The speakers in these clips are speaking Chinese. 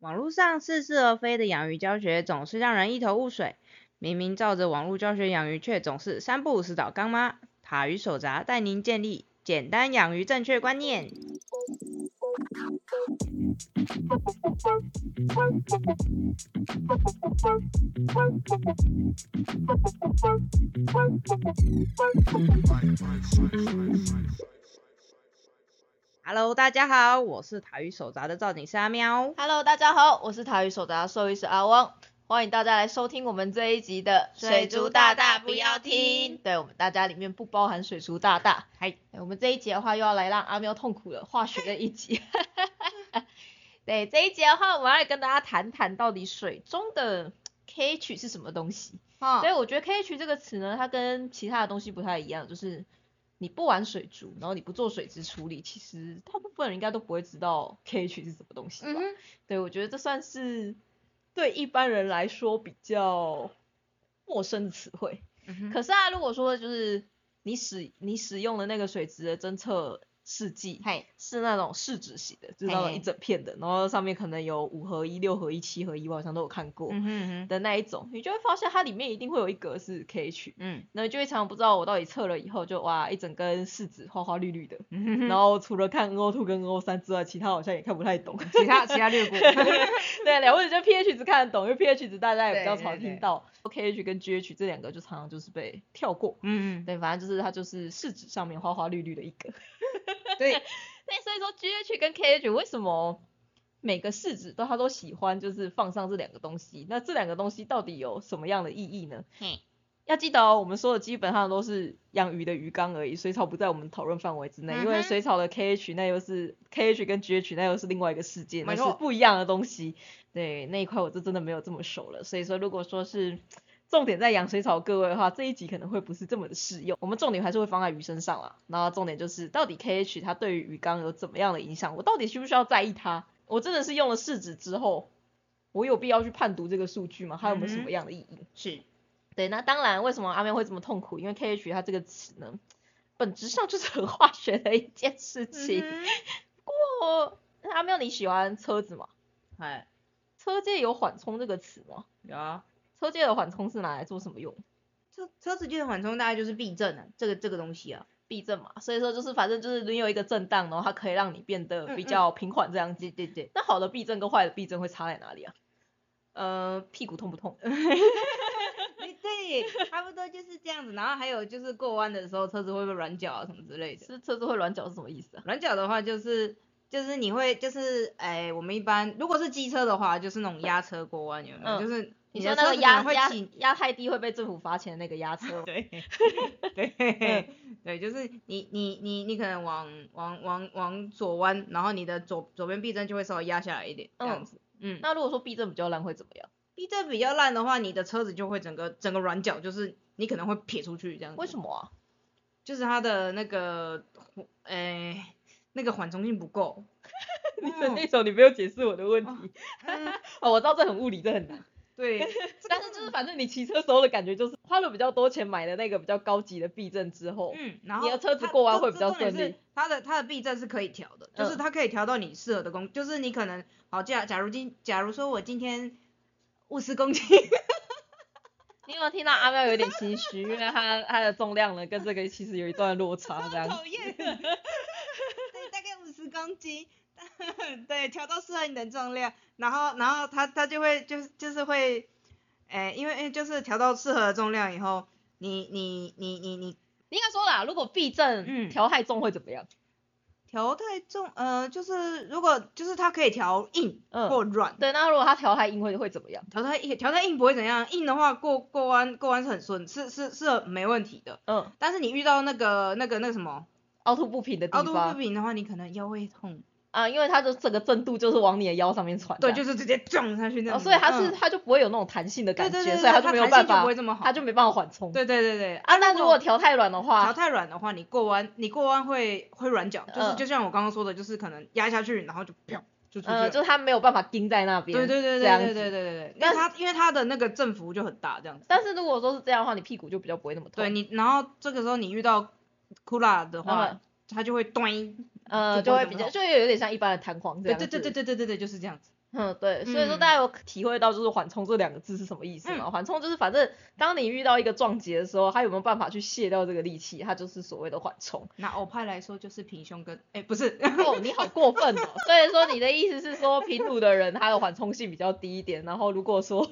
网络上似是而非的养鱼教学总是让人一头雾水，明明照着网络教学养鱼，却总是三不五时找干妈。塔鱼手札带您建立简单养鱼正确观念。Hello，大家好，我是塔鱼手札的造景师阿喵。Hello，大家好，我是台语手札的兽医师阿汪，欢迎大家来收听我们这一集的水族大大不要听。对我们大家里面不包含水族大大。嗨，我们这一集的话又要来让阿喵痛苦了化学的一集。对这一集的话，我们要来跟大家谈谈到底水中的 KH 是什么东西。哦所以我觉得 KH 这个词呢，它跟其他的东西不太一样，就是你不玩水族，然后你不做水质处理，其实大部分人应该都不会知道 KH 是什么东西吧。嗯，对，我觉得这算是对一般人来说比较陌生的词汇。嗯可是啊，如果说就是你使你使用的那个水质的侦测试剂，是那种试纸型的，就是那种一整片的，然后上面可能有五合一、六合一、七合一，我好像都有看过嗯哼那一种，你就会发现它里面一定会有一格是 KH，嗯那你就会常常不知道我到底测了以后就哇一整根试纸花花绿绿的，嗯哼哼，然后除了看 NO2 跟 NO3 之外，其他好像也看不太懂。其他其他略过。对，两位就 pH 值看得懂，因为 pH 值大家也比较常听到，KH 跟 GH 这两个就常常就是被跳过。嗯嗯，对，反正就是它就是试纸上面花花绿绿的一个。对，那，所以说 GH 跟 KH 为什么每个试纸都他都喜欢就是放上这两个东西？那这两个东西到底有什么样的意义呢？嘿，要记得哦，我们说的基本上都是养鱼的鱼缸而已，水草不在我们讨论范围之内，因嗯哼为水草的 KH 那又是 KH 跟 GH 那又是另外一个世界，那是没错不一样的东西。对，那一块我就真的没有这么熟了，所以说如果说是重点在养水草各位的话，这一集可能会不是这么的适用。我们重点还是会放在鱼身上啦，然后重点就是到底 KH 它对于鱼缸有怎么样的影响，我到底需不需要在意它？我真的是用了试纸之后，我有必要去判读这个数据吗？它有没有什么样的意义？是，对，那当然，为什么阿喵会这么痛苦？因为 KH 它这个词呢，本质上就是很化学的一件事情。嗯不过，阿喵你喜欢车子吗？哼，哎，车界有缓冲这个词吗？有啊，车界的缓冲是拿来做什么用？车车子界的缓冲大概就是避震啊，这个这个东西啊，避震嘛，所以说就是反正就是你有一个震荡，然后它可以让你变得比较平缓这样子。对对对，那好的避震跟坏的避震会差在哪里啊？呃，屁股痛不痛？对对，差不多就是这样子。然后还有就是过弯的时候，车子会不会软脚啊什么之类的。是车子会软脚是什么意思啊？软脚的话就是就是你会就是哎，我们一般如果是机车的话，就是那种压车过弯有没有？嗯就是你说那个压压压太低会被政府罚钱的那个压车吗？对 对对，就是你你你你可能往往往往左弯，然后你的左左边避震就会稍微压下来一点，这样嗯子。嗯，那如果说避震比较烂会怎么样？避震比较烂的话，你的车子就会整个整个软脚，就是你可能会撇出去这样子。为什么啊？就是它的那个，哎、那个缓冲性不够。你的那种你没有解释我的问题。嗯，哦，我知道这很物理，这很难。对，但是就是反正你骑车时候的感觉就是花了比较多钱买的那个比较高级的避震之后，嗯，然后你的车子它过弯会比较顺利它的它的避震是可以调的，就是嗯它可以调到你适合的公，就是你可能好假假如今假如说我今天五十公斤，你有没有听到阿喵有点心虚，因为它它的重量呢跟这个其实有一段落差 这样。讨厌，对，大概五十公斤。对，调到适合你的重量，然后，然后它它就会就是就是会，哎、因为因为就是调到适合的重量以后，你你你你你应该说啦，如果避震嗯调太重会怎么样？调太重，呃，就是如果就是它可以调硬嗯或软，对，那如果它调太硬会会怎么样？调太硬调太硬不会怎样，硬的话过过弯过弯是很顺，是是是没问题的。嗯，但是你遇到那个那个那个什么凹凸不平的地方凹凸不平的话，你可能腰会痛。啊，因为它的整个震度就是往你的腰上面传。对，就是直接撞下去那哦，种。所以它是嗯它就不会有那种弹性的感觉，对对对所以它对就没有办法它弹性就不会，这么好它就没办法缓冲。对对对对啊，那如果调太软的话调话，太软的话，你过弯你过弯会会软脚，就是嗯就像我刚刚说的，就是可能压下去，然后就啪就出去。就是它没有办法盯在那边。对对对对对对对对对，因但为它因为它的那个振幅就很大，这样子。但是如果说是这样的话，你屁股就比较不会那么痛。对，你，然后这个时候你遇到库拉的话嗯，它就会端。呃就会比较就有点像一般的弹簧这样对对对对对对对就是这样子。嗯对所以说大家有体会到就是缓冲这两个字是什么意思吗？缓冲就是反正当你遇到一个撞击的时候它有没有办法去卸掉这个力气它就是所谓的缓冲。那欧派来说就是平胸跟哎不是哦你好过分哦。所以说你的意思是说平鲁的人他的缓冲性比较低一点然后如果说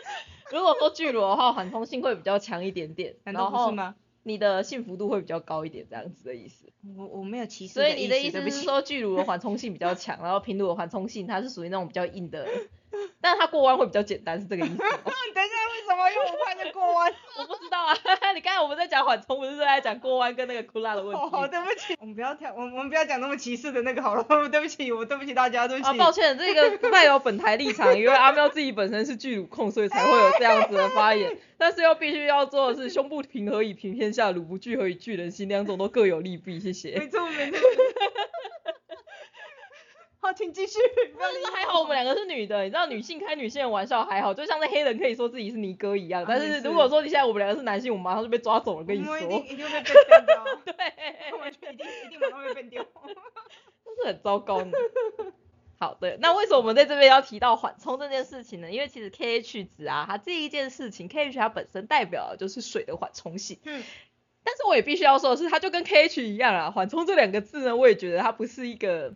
如果说巨乳的话缓冲性会比较强一点点然后呢你的幸福度会比较高一点，这样子的意思。我我没有歧视。所以你的意思是说巨乳的缓冲性比较强，然后平乳的缓冲性它是属于那种比较硬的。但是他过弯会比较简单，是这个意思。等一下，为什么用我拍的过弯？我不知道啊。你刚才我们在讲缓冲，不是在讲过弯跟那个酷辣的问题。好，对不起，我们不要跳，我我们不要讲那么歧视的那个好了。对不起，我对不起大家，对不起。啊，抱歉，这个不代表本台立场，因为阿喵自己本身是巨乳控，所以才会有这样子的发言。但是又必须要做的是，胸部平和以平天下，乳不聚合以聚人心，两种都各有利弊。谢谢。没错，没错。好，请继续。但是还好，我们两个是女的，你知道女性开女性的玩笑还好，就像那黑人可以说自己是尼哥一样。但是如果说你现在我们两个是男性，我马上就被抓走了，跟你说。一定一定会 被变掉。对，完全一定一定马上会被丢。这是很糟糕呢。好，的，那为什么我们在这边要提到缓冲这件事情呢？因为其实 KH 值啊，它这一件事情，KH 它本身代表的就是水的缓冲性。嗯。但是我也必须要说的是，它就跟 KH 一样啊，缓冲这两个字呢，我也觉得它不是一个。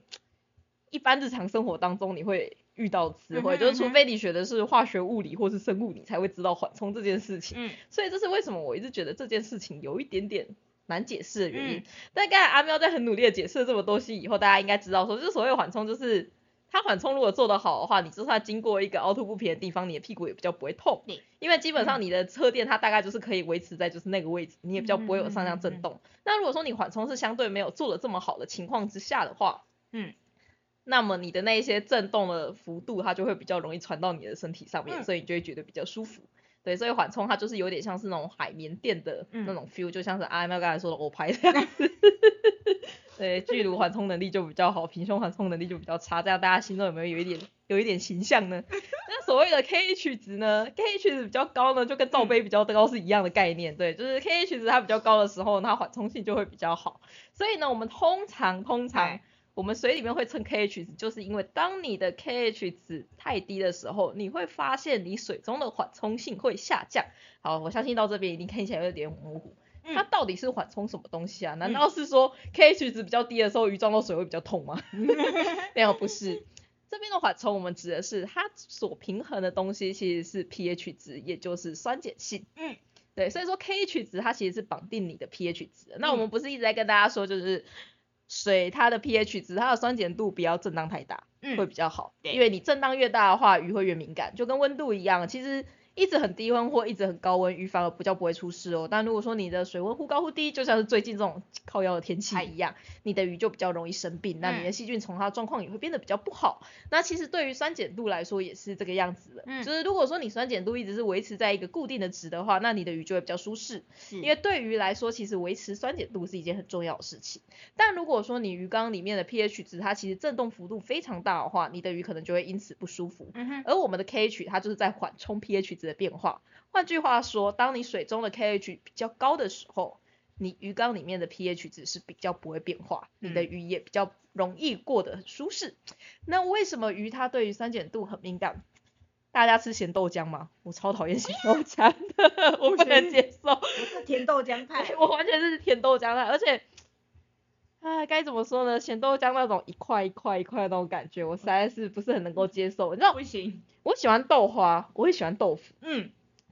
一般日常生活当中你会遇到词汇，就是除非你学的是化学、物理或是生物，你才会知道缓冲这件事情。嗯，所以这是为什么我一直觉得这件事情有一点点难解释的原因。但刚才阿喵在很努力的解释了这么多西以后，大家应该知道说，就是所谓缓冲，就是它缓冲如果做得好的话，你就算经过一个凹凸不平的地方，你的屁股也比较不会痛。因为基本上你的车垫它大概就是可以维持在就是那个位置，你也比较不会有上下震动。那如果说你缓冲是相对没有做的这么好的情况之下的话，嗯。那么你的那一些震动的幅度，它就会比较容易传到你的身体上面，所以你就会觉得比较舒服。对，所以缓冲它就是有点像是那种海绵垫的那种 feel，就像是阿 M 刚才说的欧拍这样子。对，巨乳缓冲能力就比较好，平胸缓冲能力就比较差，这样大家心中有没有有一点有一点形象呢？那所谓的 KH 值呢？KH 值比较高呢，就跟罩杯比较高是一样的概念。对，就是 KH 值它比较高的时候，它缓冲性就会比较好。所以呢，我们通常通常。我们水里面会称 KH 值，就是因为当你的 KH 值太低的时候，你会发现你水中的缓冲性会下降。好，我相信到这边一定看起来有点模糊。它到底是缓冲什么东西啊？难道是说 KH 值比较低的时候鱼撞到水会比较痛吗？没有，不是。这边的缓冲我们指的是它所平衡的东西其实是 pH 值，也就是酸碱性。嗯，对，所以说 KH 值它其实是绑定你的 pH 值。那我们不是一直在跟大家说就是。水它的 pH 值，它的酸碱度不要震荡太大，会比较好。因为你震荡越大的话，鱼会越敏感，就跟温度一样。其实。一直很低温或一直很高温，鱼反而不叫不会出事哦。但如果说你的水温忽高忽低，就像是最近这种靠腰的天气一样，你的鱼就比较容易生病，那你的细菌从它状况也会变得比较不好。那其实对于酸碱度来说也是这个样子的，就是如果说你酸碱度一直是维持在一个固定的值的话，那你的鱼就会比较舒适。因为对鱼来说，其实维持酸碱度是一件很重要的事情。但如果说你鱼缸里面的 pH 值它其实震动幅度非常大的话，你的鱼可能就会因此不舒服。而我们的 KH 它就是在缓冲 pH 值的变化。换句话说，当你水中的 KH 比较高的时候，你鱼缸里面的 pH 值是比较不会变化，你的鱼也比较容易过得很舒适。那为什么鱼它对于酸碱度很敏感？大家吃咸豆浆吗？我超讨厌咸豆 浆的，我不能接受。我是甜豆浆派，我完全是甜豆浆派，而且，哎，该怎么说呢？咸豆浆那种一块一块一块那种感觉，我实在是不是很能够接受。你知道？不行，我喜欢豆花，我也喜欢豆腐。嗯。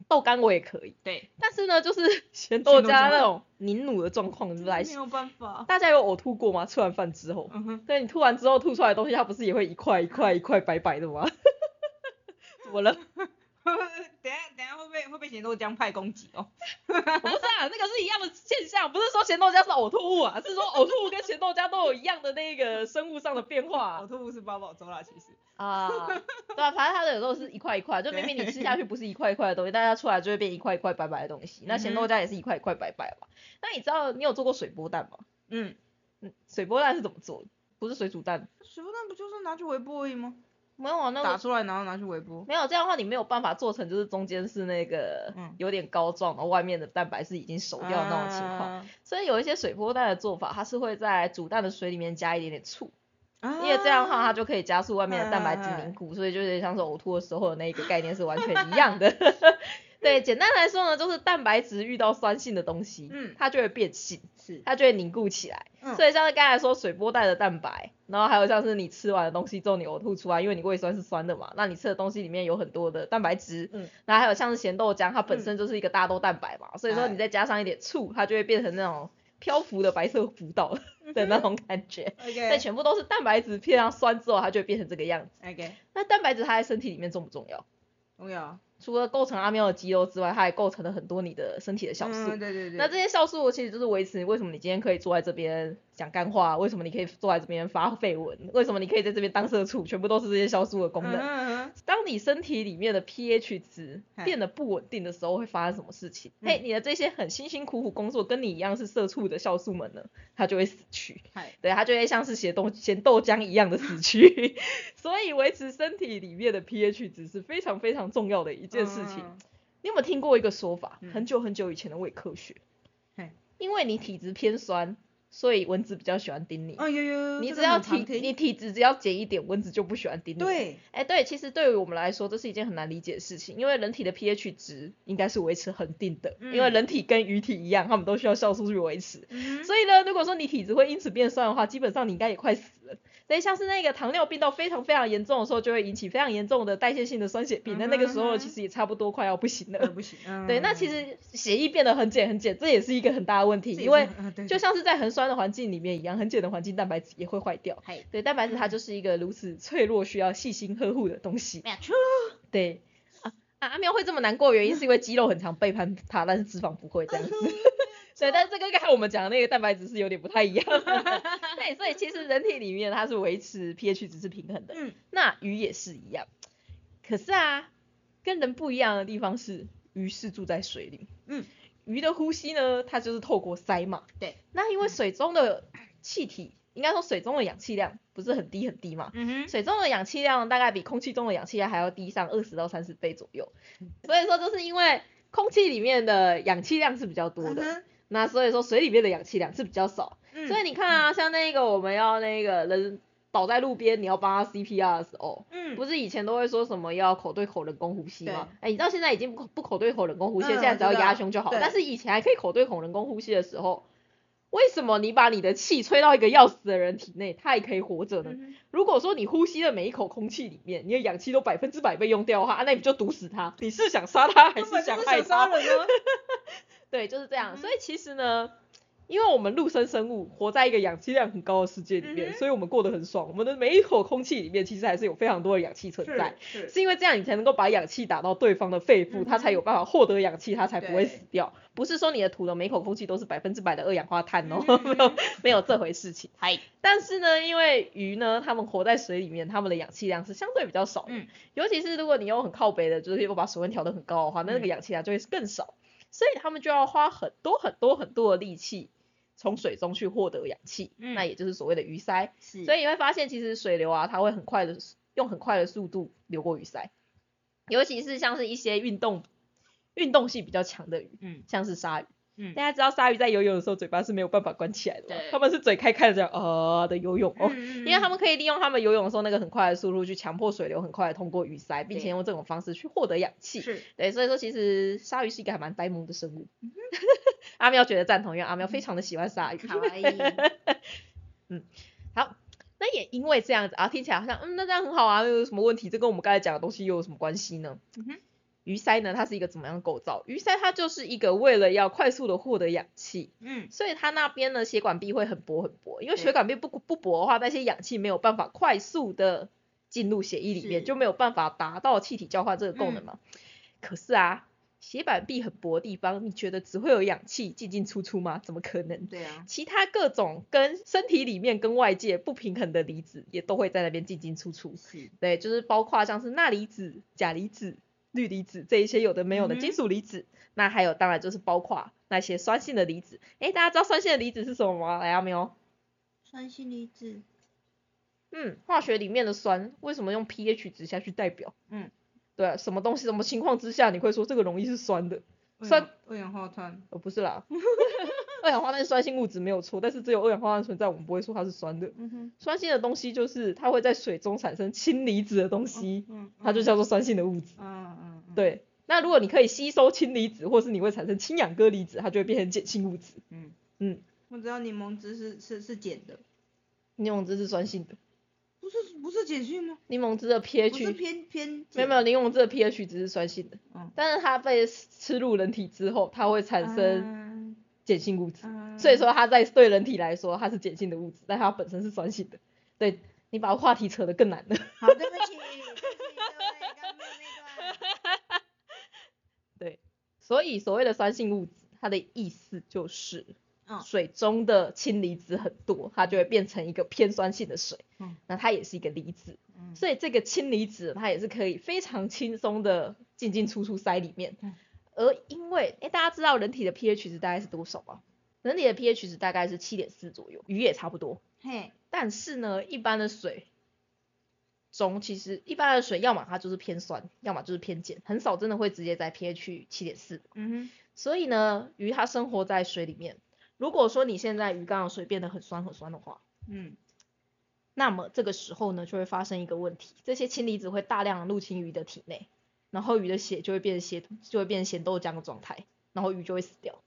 豆干我也可以，对，但是呢，就是 咸豆浆那种凝乳的状况来，没有办法。大家有呕吐过吗？吃完饭之后，嗯哼，对你吐完之后吐出来的东西，它不是也会一块一块一块白白的吗？怎么了？会被会被咸豆浆派攻击哦。不是啊，那个是一样的现象，不是说咸豆浆是呕吐物啊，是说呕吐物跟咸豆浆都有一样的那个生物上的变化。呕吐物是八宝粥啦，其实。啊，对啊，反正它的有时候是一块一块，就明明你吃下去不是一块一块的东西，但它出来就会变一块一块白白的东西。那咸豆浆也是一块一块白白嘛。那你知道你有做过水波蛋吗？嗯嗯，水波蛋是怎么做？不是水煮蛋。水波蛋不就是拿去微波而已吗？没有啊，那打出来然后拿去微波。没有这样的话，你没有办法做成就是中间是那个有点膏状，然后外面的蛋白是已经熟掉的那种情况。所以有一些水波蛋的做法，它是会在煮蛋的水里面加一点点醋。因因为这样的话它就可以加速外面的蛋白质凝固，所以就有点像是呕吐的时候的那一个概念是完全一样的。对，简单来说呢，就是蛋白质遇到酸性的东西，嗯它就会变性，是，它就会凝固起来。嗯所以像是刚才说水波带的蛋白，然后还有像是你吃完的东西之后你呕吐出来，因为你胃酸是酸的嘛，那你吃的东西里面有很多的蛋白质，嗯，然后还有像是咸豆浆，它本身就是一个大豆蛋白嘛，所以说哎你再加上一点醋，它就会变成那种漂浮的白色浮岛的那种感觉。对，OK 全部都是蛋白质配上酸之后，它就会变成这个样子。OK，那蛋白质它在身体里面重不重要？重要。除了构成阿喵的肌肉之外，它还构成了很多你的身体的酵素。嗯，对对对。那这些酵素其实就是维持为什么你今天可以坐在这边讲干话，为什么你可以坐在这边发绯闻，为什么你可以在这边当社畜，全部都是这些酵素的功能。嗯嗯当你身体里面的 pH 值变得不稳定的时候，会发生什么事情？嗯嘿，你的这些很辛辛苦苦工作，跟你一样是社畜的酵素们呢，它就会死去。嗨，对，它就会像是咸豆咸豆浆一样的死去。所以维持身体里面的 pH 值是非常非常重要的一件事情。嗯你有没有听过一个说法？嗯很久很久以前的伪科学嘿，因为你体质偏酸，所以蚊子比较喜欢叮你。哦有有，你只要体你体质只要减一点，蚊子就不喜欢叮你。，对，哎对，其实对于我们来说，这是一件很难理解的事情，因为人体的 pH 值应该是维持恒定的，因为嗯人体跟鱼体一样，它们都需要酵素去维持。嗯所以呢，如果说你体质会因此变酸的话，基本上你应该也快死了。所以像是那个糖尿病到非常非常严重的时候，就会引起非常严重的代谢性的酸血病。那、那个时候其实也差不多快要不行了。呃不行。嗯对，那其实血液变得很碱很碱，这也是一个很大的问题，因为就像是在很酸的环境里面一样，很碱的环境蛋白质也会坏掉。嗨，对，蛋白质它就是一个如此脆弱、需要细心呵护的东西。没错。对，啊啊阿喵会这么难过，原因是因为肌肉很常背叛它，但是脂肪不会这样子。对，但是这跟刚才我们讲的那个蛋白质是有点不太一样。对，所以其实人体里面它是维持 pH 值是平衡的，嗯那鱼也是一样。可是啊，跟人不一样的地方是，鱼是住在水里。嗯，鱼的呼吸呢，它就是透过鳃嘛。对。那因为水中的气体，应该说水中的氧气量不是很低很低嘛，嗯哼，水中的氧气量大概比空气中的氧气量还要低上二十到三十倍左右，所以说就是因为空气里面的氧气量是比较多的，那所以说水里面的氧气量是比较少，嗯所以你看啊，像那个我们要那个人倒在路边，你要帮他 CPR 的时候。嗯，不是以前都会说什么要口对口人工呼吸吗？哎，你知道现在已经不不口对口人工呼吸，嗯现在只要压胸就好。对但是以前还可以口对口人工呼吸的时候，为什么你把你的气吹到一个要死的人体内，他也可以活着呢？嗯如果说你呼吸的每一口空气里面，你的氧气都百分之百被用掉的话，啊那你就毒死他。你是想杀他还是想害杀他？人啊。对，就是这样。嗯所以其实呢，因为我们陆生生物活在一个氧气量很高的世界里面，嗯所以我们过得很爽。我们的每一口空气里面，其实还是有非常多的氧气存在。是是因为这样你才能够把氧气打到对方的肺部，它才有办法获得氧气，它才不会死掉。不是说你的吐的每口空气都是百分之百的二氧化碳哦，嗯没有没有这回事情。嗨，但是呢，因为鱼呢，它们活在水里面，它们的氧气量是相对比较少的。嗯尤其是如果你用很靠北的，就是又把水温调得很高的话，那那个嗯氧气量就会更少。所以他们就要花很多很多很多的力气从水中去获得氧气，嗯那也就是所谓的鱼鳃。是所以你会发现，其实水流啊，它会很快的用很快的速度流过鱼鳃，尤其是像是一些运动运动性比较强的鱼，嗯像是鲨鱼。嗯大家知道鲨鱼在游泳的时候嘴巴是没有办法关起来的嘛对，它们是嘴开开的这样呃的游泳哦。嗯因为他们可以利用他们游泳的时候那个很快的速度去强迫水流很快的通过鱼鳃，并且用这种方式去获得氧气。是对，所以说其实鲨鱼是一个还蛮呆萌的生物。阿喵觉得赞同，因为阿喵非常的喜欢鲨鱼。卡哇伊，好，那也因为这样子啊，听起来好像嗯，那这样很好啊，又有什么问题？这跟我们刚才讲的东西又有什么关系呢？嗯哼鱼鳃呢，它是一个怎么样的构造？鱼鳃它就是一个为了要快速的获得氧气，嗯所以它那边呢血管壁会很薄很薄，因为血管壁不不薄的话，那些氧气没有办法快速的进入血液里面，就没有办法达到气体交换这个功能嘛。可是啊，血管壁很薄的地方，你觉得只会有氧气进进出出吗？怎么可能？对啊，其他各种跟身体里面跟外界不平衡的离子也都会在那边进进出出。是对，就是包括像是钠离子、钾离子、氯离子这一些有的没有的金属离子。那还有当然就是包括那些酸性的离子。诶，大家知道酸性的离子是什么吗？来阿喵。酸性离子，嗯，化学里面的酸为什么用 pH 值下去代表？嗯，对啊，什么东西什么情况之下你会说这个容易是酸的？酸二氧化碳，呃不是啦，二氧化碳是酸性物质没有错，但是只有二氧化碳存在，我们不会说它是酸的。酸性的东西就是它会在水中产生氢离子的东西，嗯，它就叫做酸性的物质。嗯嗯，嗯，对，那如果你可以吸收氢离子，或是你会产生氢氧铬离子，它就会变成碱性物质。嗯，嗯，我知道柠檬汁是是是碱的，柠檬汁是酸性的，不是不是碱性吗？柠檬汁的 pH 偏偏没有没有，柠檬汁的 pH 值是酸性的，嗯但是它被吃入人体之后，它会产生嗯碱性物质。嗯所以说它在对人体来说它是碱性的物质，但它本身是酸性的。对你把话题扯得更难了。好，对不起，对不起各位，刚刚没有那段。对，所以所谓的酸性物质，它的意思就是嗯水中的氢离子很多，它就会变成一个偏酸性的水。嗯那它也是一个离子，嗯所以这个氢离子它也是可以非常轻松的进进出出塞里面。嗯而因为，哎，大家知道人体的 pH 值大概是多少吗？人体的 pH 值大概是七点四左右，鱼也差不多。嘿，但是呢，一般的水中其实一般的水，要么它就是偏酸，要么就是偏碱，很少真的会直接在 pH 七点四。嗯所以呢，鱼它生活在水里面。如果说你现在鱼缸的水变得很酸很酸的话，嗯那么这个时候呢，就会发生一个问题，这些氢离子会大量入侵鱼的体内，然后鱼的血就会变成血，就会变成咸豆浆的状态，然后鱼就会死掉。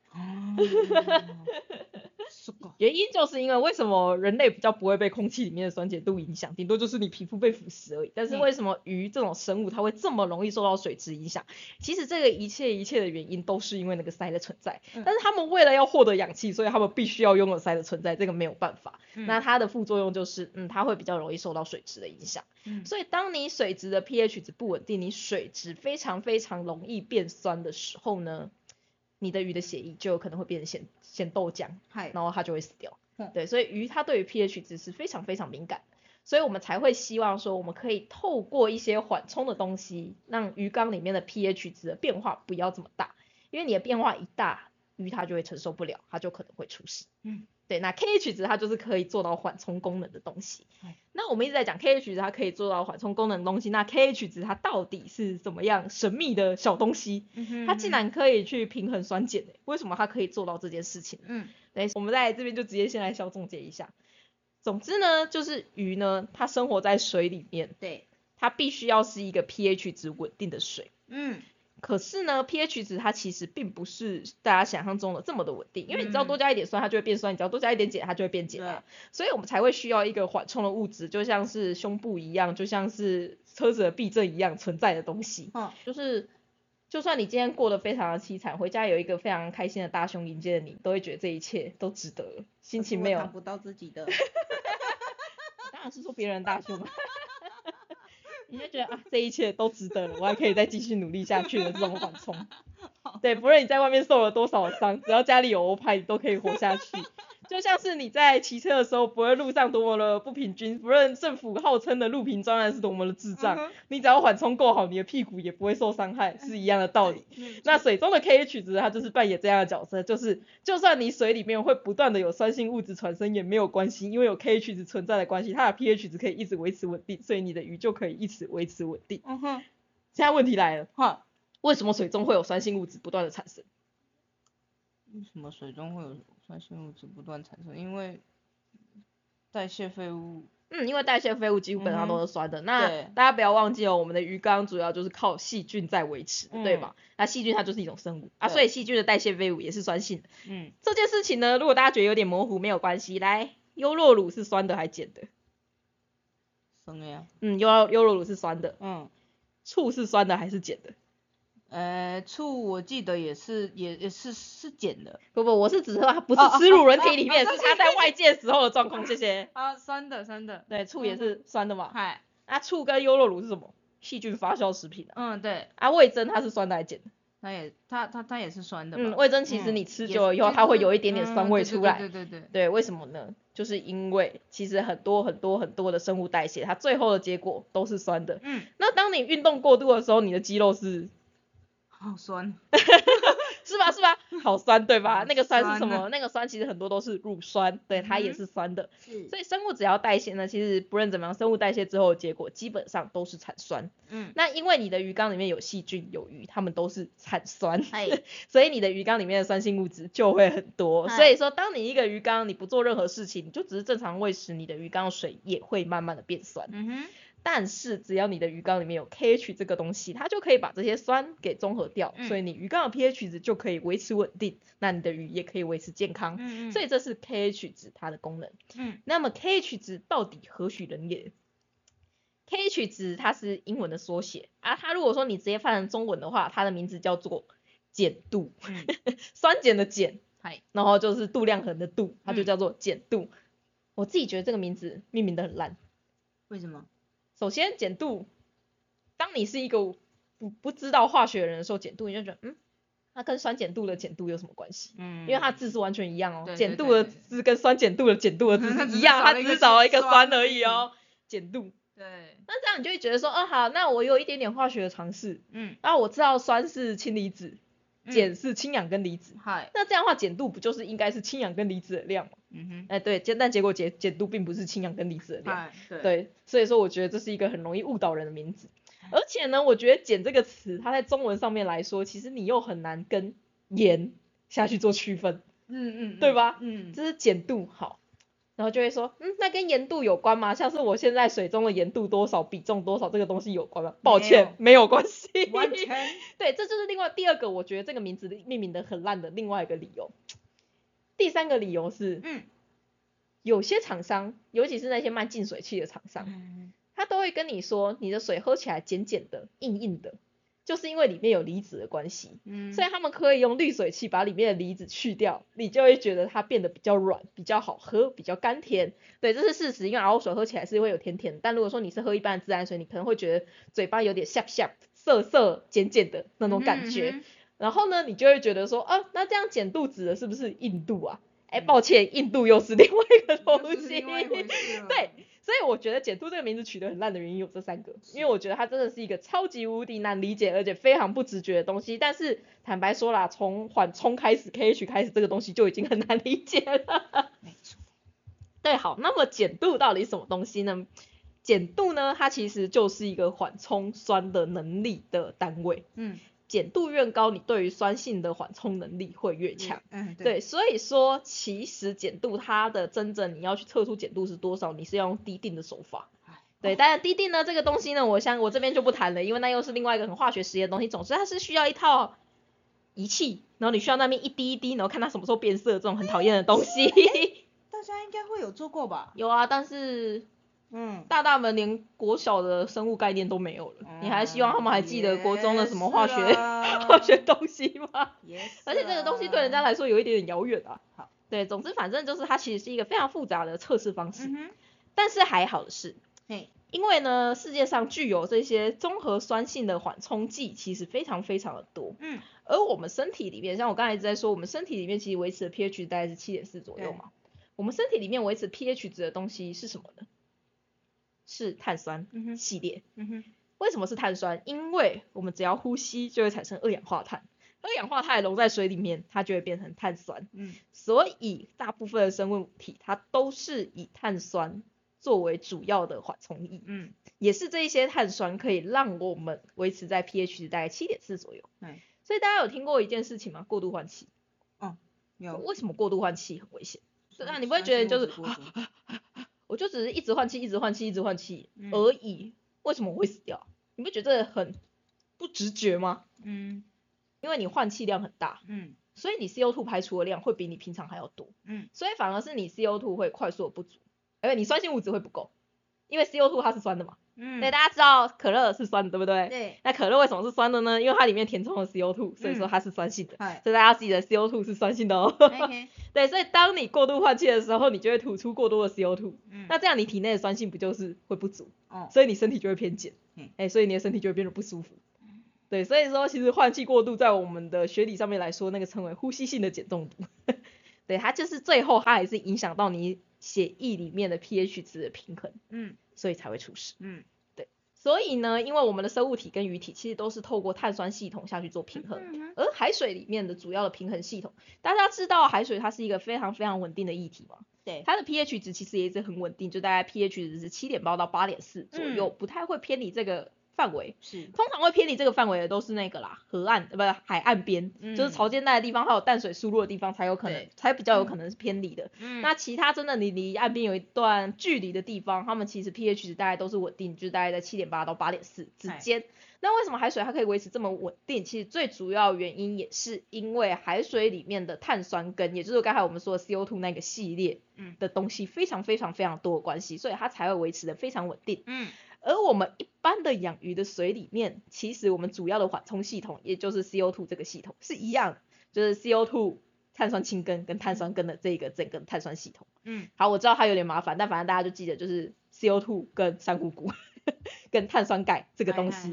原因就是因为为什么人类比较不会被空气里面的酸碱度影响，顶多就是你皮肤被腐蚀而已。但是嗯为什么鱼这种生物它会这么容易受到水质影响？其实这个一切一切的原因都是因为那个鳃的存在。嗯但是他们为了要获得氧气，所以他们必须要拥有鳃的存在，这个没有办法。嗯那它的副作用就是，嗯，它会比较容易受到水质的影响。嗯所以当你水质的 pH 值不稳定，你水质非常非常容易变酸的时候呢，你的鱼的血液就有可能会变成咸咸豆浆。然后它就会死掉。嗯对，所以鱼它对于 pH 值是非常非常敏感，所以我们才会希望说，我们可以透过一些缓冲的东西，让鱼缸里面的 pH 值的变化不要这么大，因为你的变化一大，鱼它就会承受不了，它就可能会出事。嗯，对，那 KH 值它就是可以做到缓冲功能的东西哎。那我们一直在讲 KH 值它可以做到缓冲功能的东西，那 KH 值它到底是怎么样神秘的小东西？嗯它竟，然可以去平衡酸碱、欸，为什么它可以做到这件事情呢？嗯对，我们在这边就直接先来小总结一下。总之呢，就是鱼呢，它生活在水里面，对，它必须要是一个 pH 值稳定的水。嗯可是呢，pH 值它其实并不是大家想象中的这么的稳定，因为你只要嗯多加一点酸，它就会变酸；你只要多加一点碱，它就会变碱啊。所以我们才会需要一个缓冲的物质，就像是胸部一样，就像是车子的避震一样存在的东西。嗯，就是，就算你今天过得非常的凄惨，回家有一个非常开心的大胸迎接着你，都会觉得这一切都值得了，心情没有。看不到自己的，当然是说别人大胸啊，你就觉得啊，这一切都值得了，我还可以再继续努力下去的这种缓冲。对，不论你在外面受了多少伤，只要家里有欧派，你都可以活下去。就像是你在骑车的时候，不论路上多么的不平均，不论政府号称的路平专案是多么的智障，你只要缓冲够好，你的屁股也不会受伤害，是一样的道理。嗯那水中的 KH 值，它就是扮演这样的角色，就是就算你水里面会不断的有酸性物质产生也没有关系，因为有 KH 值存在的关系，它的 pH 值可以一直维持稳定，所以你的鱼就可以一直维持稳定。嗯哼，现在问题来了，哈，为什么水中会有酸性物质不断的产生？为什么水中会有酸性物质不断产生？因为代谢废物，嗯，因为代谢废物基本上都是酸的。那大家不要忘记哦，我们的鱼缸主要就是靠细菌在维持的，对嗯吧？那细菌它就是一种生物啊，所以细菌的代谢废物也是酸性的。嗯，这件事情呢，如果大家觉得有点模糊，没有关系，来，优酪乳是酸的还碱的？酸的呀，嗯，优优酪乳是酸的，嗯，醋是酸的还是碱的？呃，醋我记得也是，也也是是碱的，不不，我是指说它不是吃入人体里面，哦哦是它在外界时候的状况。谢谢。啊，酸的酸的，对，醋也是酸的嘛。嗨，那醋跟优酪乳是什么？细菌发酵食品啊。嗯，对，啊，味增它是酸的还是碱的？它也它它它也是酸的，嗯，味增其实你吃久了以后，是它会有一点点酸味嗯对出来。对对对对，对，为什么呢？就是因为其实很多很多很多的生物代谢，它最后的结果都是酸的。嗯，那当你运动过度的时候，你的肌肉是好酸，是是吧是吧？好酸对吧？那个酸是什么？那个酸其实很多都是乳酸，对，它也是酸的。是所以生物只要代谢呢，其实不论怎么样，生物代谢之后的结果基本上都是产酸。嗯，那因为你的鱼缸里面有细菌有鱼，它们都是产酸，所以你的鱼缸里面的酸性物质就会很多。所以说，当你一个鱼缸你不做任何事情，你就只是正常喂食，你的鱼缸水也会慢慢的变酸。嗯哼，但是只要你的鱼缸里面有 KH 这个东西，它就可以把这些酸给中和掉，嗯所以你鱼缸的 pH 值就可以维持稳定，那你的鱼也可以维持健康。嗯嗯，所以这是 KH 值它的功能。嗯那么 KH 值到底何许人也？KH 值它是英文的缩写啊，它如果说你直接翻成中文的话，它的名字叫做碱度，嗯，酸碱的碱，嗨，然后就是度量衡的度，它就嗯叫做碱度。我自己觉得这个名字命名的很烂。为什么？首先，碱度，当你是一个不不知道化学的人的时候，碱度你就觉得，嗯，它跟酸碱度的碱度有什么关系？嗯，因为它字是完全一样哦，碱度的对对字跟酸碱度的碱度的字是是一样，它只少了一个是少了一个酸酸而已哦，碱度。对，那这样你就会觉得说，哦好，那我有一点点化学的尝试，嗯，那我知道酸是氢离子，嗯碱是氢氧根离子，嗨，那这样的话碱度不就是应该是氢氧根离子的量吗？嗯哼，哎对，但但结果碱碱度并不是氢氧根离子的量。对，对，所以说我觉得这是一个很容易误导人的名字。而且呢，我觉得“碱”这个词，它在中文上面来说，其实你又很难跟盐下去做区分，嗯嗯，对吧？嗯，这是碱度好，然后就会说，嗯，那跟盐度有关吗？像是我现在水中的盐度多少，比重多少，这个东西有关吗？抱歉，没有关系。完全，对，这就是另外第二个，我觉得这个名字命名的很烂的另外一个理由。第三个理由是，嗯有些厂商，尤其是那些卖净水器的厂商，嗯他都会跟你说，你的水喝起来碱碱的、硬硬的，就是因为里面有离子的关系，嗯，所以他们可以用滤水器把里面的离子去掉，你就会觉得它变得比较软、比较好喝、比较甘甜。对，这是事实，因为熬水喝起来是会有甜甜的，但如果说你是喝一般的自然水，你可能会觉得嘴巴有点涩涩、涩涩、碱碱的那种感觉。然后呢，你就会觉得说，啊，那这样碱肚子的是不是硬度啊？哎，嗯抱歉，印度又是另外一个东西。对，所以我觉得碱度这个名字取得很烂的原因有这三个，因为我觉得它真的是一个超级无敌难理解，而且非常不直觉的东西。但是坦白说啦，从缓冲开始，KH 开始，这个东西就已经很难理解了。没错，对，好，那么碱度到底什么东西呢？碱度呢，它其实就是一个缓冲酸的能力的单位。嗯，碱度越高，你对于酸性的缓冲能力会越强。嗯，对，所以说其实碱度它的真正你要去测出碱度是多少，你是要用滴定的手法。哎对，但是滴定呢这个东西呢，我相我这边就不谈了，因为那又是另外一个很化学实验的东西。总之它是需要一套仪器，然后你需要那边一滴一滴，然后看它什么时候变色，这种很讨厌的东西。大家应该会有做过吧？有啊，但是嗯，大大们连国小的生物概念都没有了，你还希望他们还记得国中的什么化学、化学东西吗？而且这个东西对人家来说有一点点遥远啊。好，对，总之反正就是它其实是一个非常复杂的测试方式，嗯哼，但是还好的是，嘿，因为呢世界上具有这些综合酸性的缓冲剂其实非常非常的多，嗯，而我们身体里面，像我刚才一直在说，我们身体里面其实维持的 pH 大概是七点四左右对。嘛，我们身体里面维持 pH 值的东西是什么呢？是碳酸系列。嗯哼，为什么是碳酸？因为我们只要呼吸就会产生二氧化碳，二氧化碳溶在水里面，它就会变成碳酸。嗯，所以大部分的生物体它都是以碳酸作为主要的缓冲液，嗯，也是这一些碳酸可以让我们维持在 pH 值大概七点四左右。对，所以大家有听过一件事情吗？过度换气。哦有，为什么过度换气很危险？对啊你不会觉得就是 我就只是一直换气，一直换气，一直换气嗯而已，为什么我会死掉？你不觉得很不直觉吗？嗯因为你换气量很大，嗯所以你 CO2 排出的量会比你平常还要多，嗯，所以反而是你 CO2 会快速的不足，而且你酸性物质会不够，因为 CO2 它是酸的嘛。嗯，对，大家知道可乐是酸的，对不对？对，那可乐为什么是酸的呢？因为它里面填充了 CO2，所以说嗯它是酸性的。嗨，所以大家记得 CO2 是酸性的哦。嘿嘿 对，所以当你过度换气的时候，你就会吐出过多的 CO2，嗯，那这样你体内的酸性不就是会不足，哦，所以你身体就会偏碱嗯，哎、所以你的身体就会变得不舒服。对，所以说其实换气过度在我们的学理上面来说，那个称为呼吸性的碱中毒。对，它就是最后它还是影响到你血液里面的 pH 值的平衡，嗯所以才会出事。嗯。对。所以呢，因为我们的生物体跟鱼体其实都是透过碳酸系统下去做平衡，嗯而海水里面的主要的平衡系统，大家知道海水它是一个非常非常稳定的液体嘛，对，它的 pH 值其实也一直很稳定，就大概 pH 值是七点八到八点四左右，不太会偏离这个范围。是，通常会偏离这个范围的都是那个啦，河岸呃不是海岸边，嗯就是潮间带的地方，还有淡水输入的地方才有可能，才比较有可能是偏离的。嗯那其他真的你离岸边有一段距离的地方，它们其实 pH 值大概都是稳定，就是大概在七点八到八点四之间。那为什么海水它可以维持这么稳定？其实最主要原因也是因为海水里面的碳酸根，也就是刚才我们说的 CO2 那个系列嗯的东西非常非常非常多的关系，所以它才会维持的非常稳定。嗯而我们一般的养鱼的水里面，其实我们主要的缓冲系统，也就是 CO2 这个系统是一样，就是 CO2 碳酸氢根跟碳酸根的这个整个碳酸系统。嗯好，我知道它有点麻烦，但反正大家就记得就是 CO2 跟珊瑚骨跟碳酸钙这这个东西，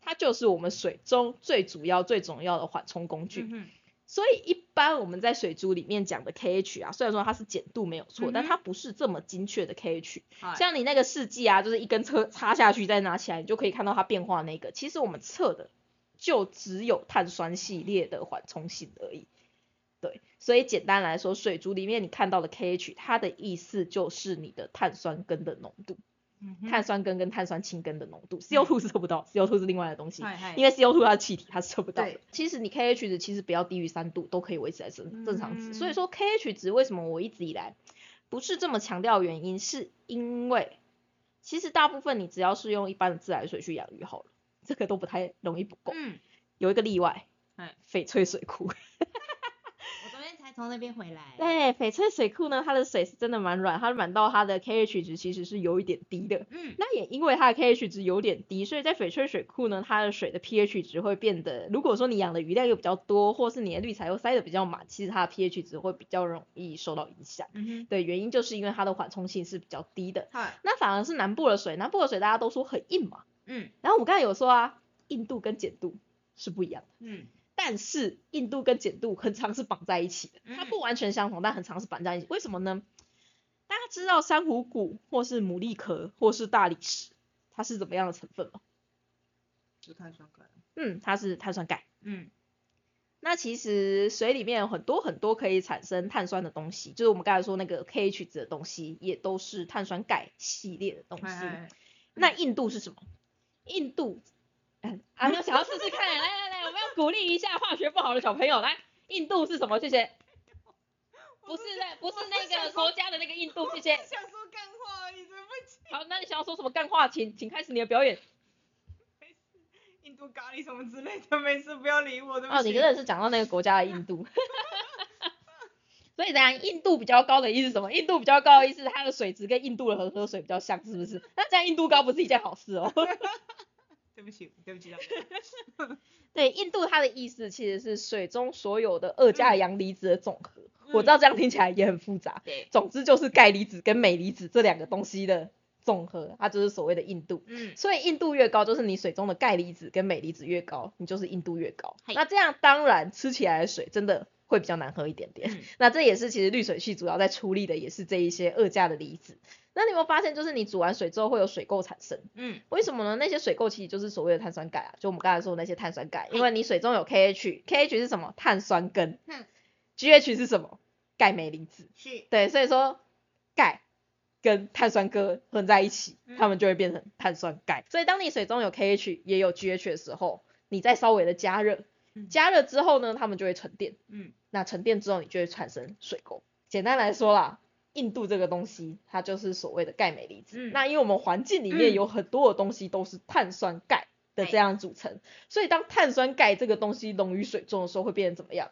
它就是我们水中最主要最重要的缓冲工具。嗯所以一般我们在水珠里面讲的 KH 啊，虽然说它是碱度没有错，但它不是这么精确的 KH。哼，像你那个试剂啊，就是一根车插下去再拿起来，你就可以看到它变化那个。其实我们测的就只有碳酸系列的缓冲性而已。对，所以简单来说，水族里面你看到的 KH，它的意思就是你的碳酸根的浓度，碳酸根跟碳酸氢根的浓度。CO2 是测不到，CO2 是另外的东西。因为 CO2 它是气体，它是测不到的。其实你 KH 值其实不要低于三度都可以维持在正正常值。嗯所以说 KH 值为什么我一直以来不是这么强调原因，是因为其实大部分你只要是用一般的自来水去养鱼好了，这个都不太容易不够。嗯，有一个例外哎，翡翠水库。从那边回来，对，翡翠水库呢，它的水是真的蛮软，它软到它的 KH 值其实是有一点低的。嗯那也因为它的 KH 值有点低，所以在翡翠水库呢，它的水的 pH 值会变得，如果说你养的鱼量又比较多，或是你的滤材又塞得比较满，其实它的 pH 值会比较容易受到影响。嗯哼，对，原因就是因为它的缓冲性是比较低的。嗨，那反而是南部的水，南部的水大家都说很硬嘛，嗯然后我们刚才有说啊，硬度跟碱度是不一样的。嗯但是硬度跟碱度很常是绑在一起的，它嗯不完全相同，但很常是绑在一起。为什么呢？大家知道珊瑚骨或是牡蛎壳或是大理石，它是怎么样的成分吗？是碳酸钙，嗯，它是碳酸钙。嗯那其实水里面有很多很多可以产生碳酸的东西，就是我们刚才说那个 KH 值的东西，也都是碳酸钙系列的东西。那硬度是什么？硬度，嗯，啊，你有想要试试看？来来来，我们要鼓励一下化学不好的小朋友，来，印度是什么？谢谢。不是那不是那个国家的那个印度，谢谢。想说干话而已，对不起。好，那你想要说什么干话？请请开始你的表演。印度咖喱什么之类的，没事，不要理我，对不起。哦，你真的是讲到那个国家的印度。所以等下印度比较高的意思是什么？印度比较高的意思，它的水质跟印度的恒河水比较像，是不是？那这样印度高不是一件好事哦。对不起，对不起大家。对，印度它的意思其实是水中所有的二价阳离子的总和。嗯我知道这样听起来也很复杂，对，总之就是钙离子跟镁离子这两个东西的总和，它就是所谓的硬度。嗯所以硬度越高，就是你水中的钙离子跟镁离子越高，你就是硬度越高。那这样当然吃起来的水真的会比较难喝一点点。嗯 那这也是其实滤水器主要在处理的也是这一些二价的离子。那你有没有发现，就是你煮完水之后会有水垢产生？嗯为什么呢？那些水垢其实就是所谓的碳酸钙啊，就我们刚才说的那些碳酸钙，因为你水中有 KH，KH 是什么？碳酸根嗯，GH 是什么？钙镁离子。是对，所以说钙跟碳酸根混在一起，嗯它们就会变成碳酸钙。所以当你水中有 KH 也有 GH 的时候，你再稍微的加热，嗯加热之后呢，它们就会沉淀。嗯那沉淀之后，你就会产生水垢。简单来说啦，硬度这个东西，它就是所谓的钙镁离子。嗯那因为我们环境里面嗯有很多的东西都是碳酸钙的这样组成，所以当碳酸钙这个东西溶于水中的时候，会变成怎么样？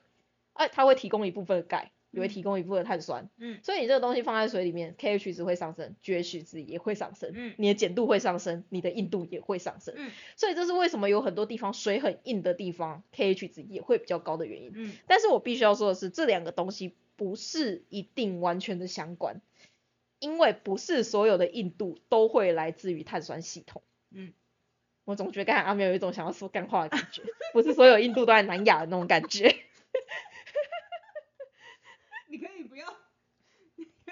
哎、它会提供一部分的钙，也会提供一部分碳酸。嗯所以你这个东西放在水里面，KH 值会上升，GH 值也会上升，嗯你的碱度会上升，你的硬度也会上升。嗯所以这是为什么有很多地方水很硬的地方，KH 值也会比较高的原因。嗯但是我必须要说的是，这两个东西不是一定完全的相关，因为不是所有的硬度都会来自于碳酸系统。嗯，我总觉得刚才阿喵有一种想要说干话的感觉，不是所有硬度都在南亚的那种感觉。你可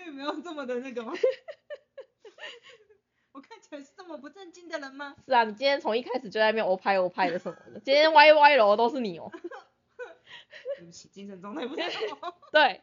以不要，你可以不要这么的那个吗？我看起来是这么不正经的人吗？是啊，你今天从一开始就在那边欧拍欧拍的什么的，今天歪歪楼都是你哦。对不起，精神状态不太好。对，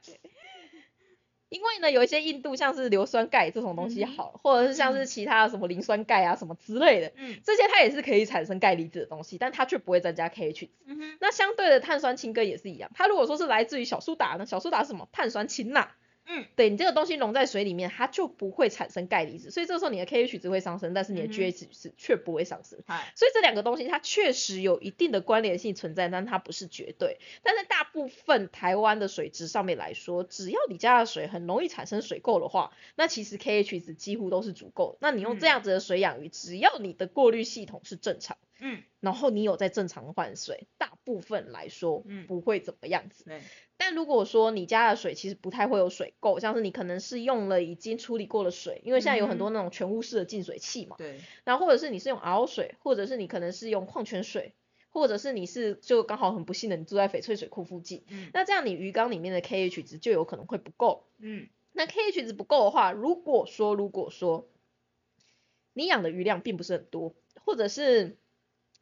因为呢，有一些硬度像是硫酸钙这种东西好，或者是像是其他的什么磷酸钙啊什么之类的，嗯这些它也是可以产生钙离子的东西，但它却不会增加 KH 值。嗯，那相对的碳酸氢根也是一样，它如果说是来自于小苏打呢，小苏打是什么？碳酸氢钠。嗯，对你这个东西溶在水里面，它就不会产生钙离子，所以这时候你的 KH 值会上升，但是你的 GH 值却不会上升。嗨，所以这两个东西它确实有一定的关联性存在，但它不是绝对。但在大部分台湾的水质上面来说，只要你家的水很容易产生水垢的话，那其实 KH 值几乎都是足够。那你用这嗯样子的水养鱼，只要你的过滤系统是正常，嗯，然后你有在正常换水，大部分来说嗯。不会怎么样子。对，但如果说你家的水其实不太会有水垢，像是你可能是用了已经处理过的水，因为现在有很多那种全屋式的净水器嘛，对，然后或者是你是用 RO 水，或者是你可能是用矿泉水，或者是你是就刚好很不幸的你住在翡翠水库附近，嗯。那这样你鱼缸里面的 KH 值就有可能会不够。嗯。那 KH 值不够的话，如果说如果说你养的鱼量并不是很多，或者是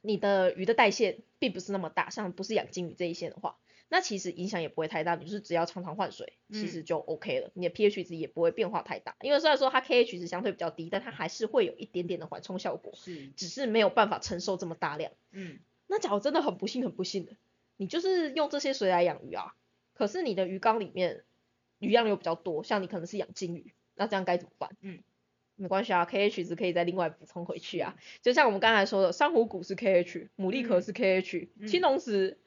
你的鱼的代谢并不是那么大，像不是养金鱼这一些的话，那其实影响也不会太大，你就是只要常常换水，其嗯实就 OK 了，你的 pH 值也不会变化太大。因为虽然说它 KH 值相对比较低，但它还是会有一点点的缓冲效果，是，只是没有办法承受这么大量。嗯那假如真的很不幸很不幸的，你就是用这些水来养鱼啊，可是你的鱼缸里面鱼量又比较多，像你可能是养金鱼，那这样该怎么办？嗯，没关系啊，KH 值可以再另外补充回去啊。就像我们刚才说的，珊瑚骨是 KH，牡蛎壳是 KH，、嗯青龙石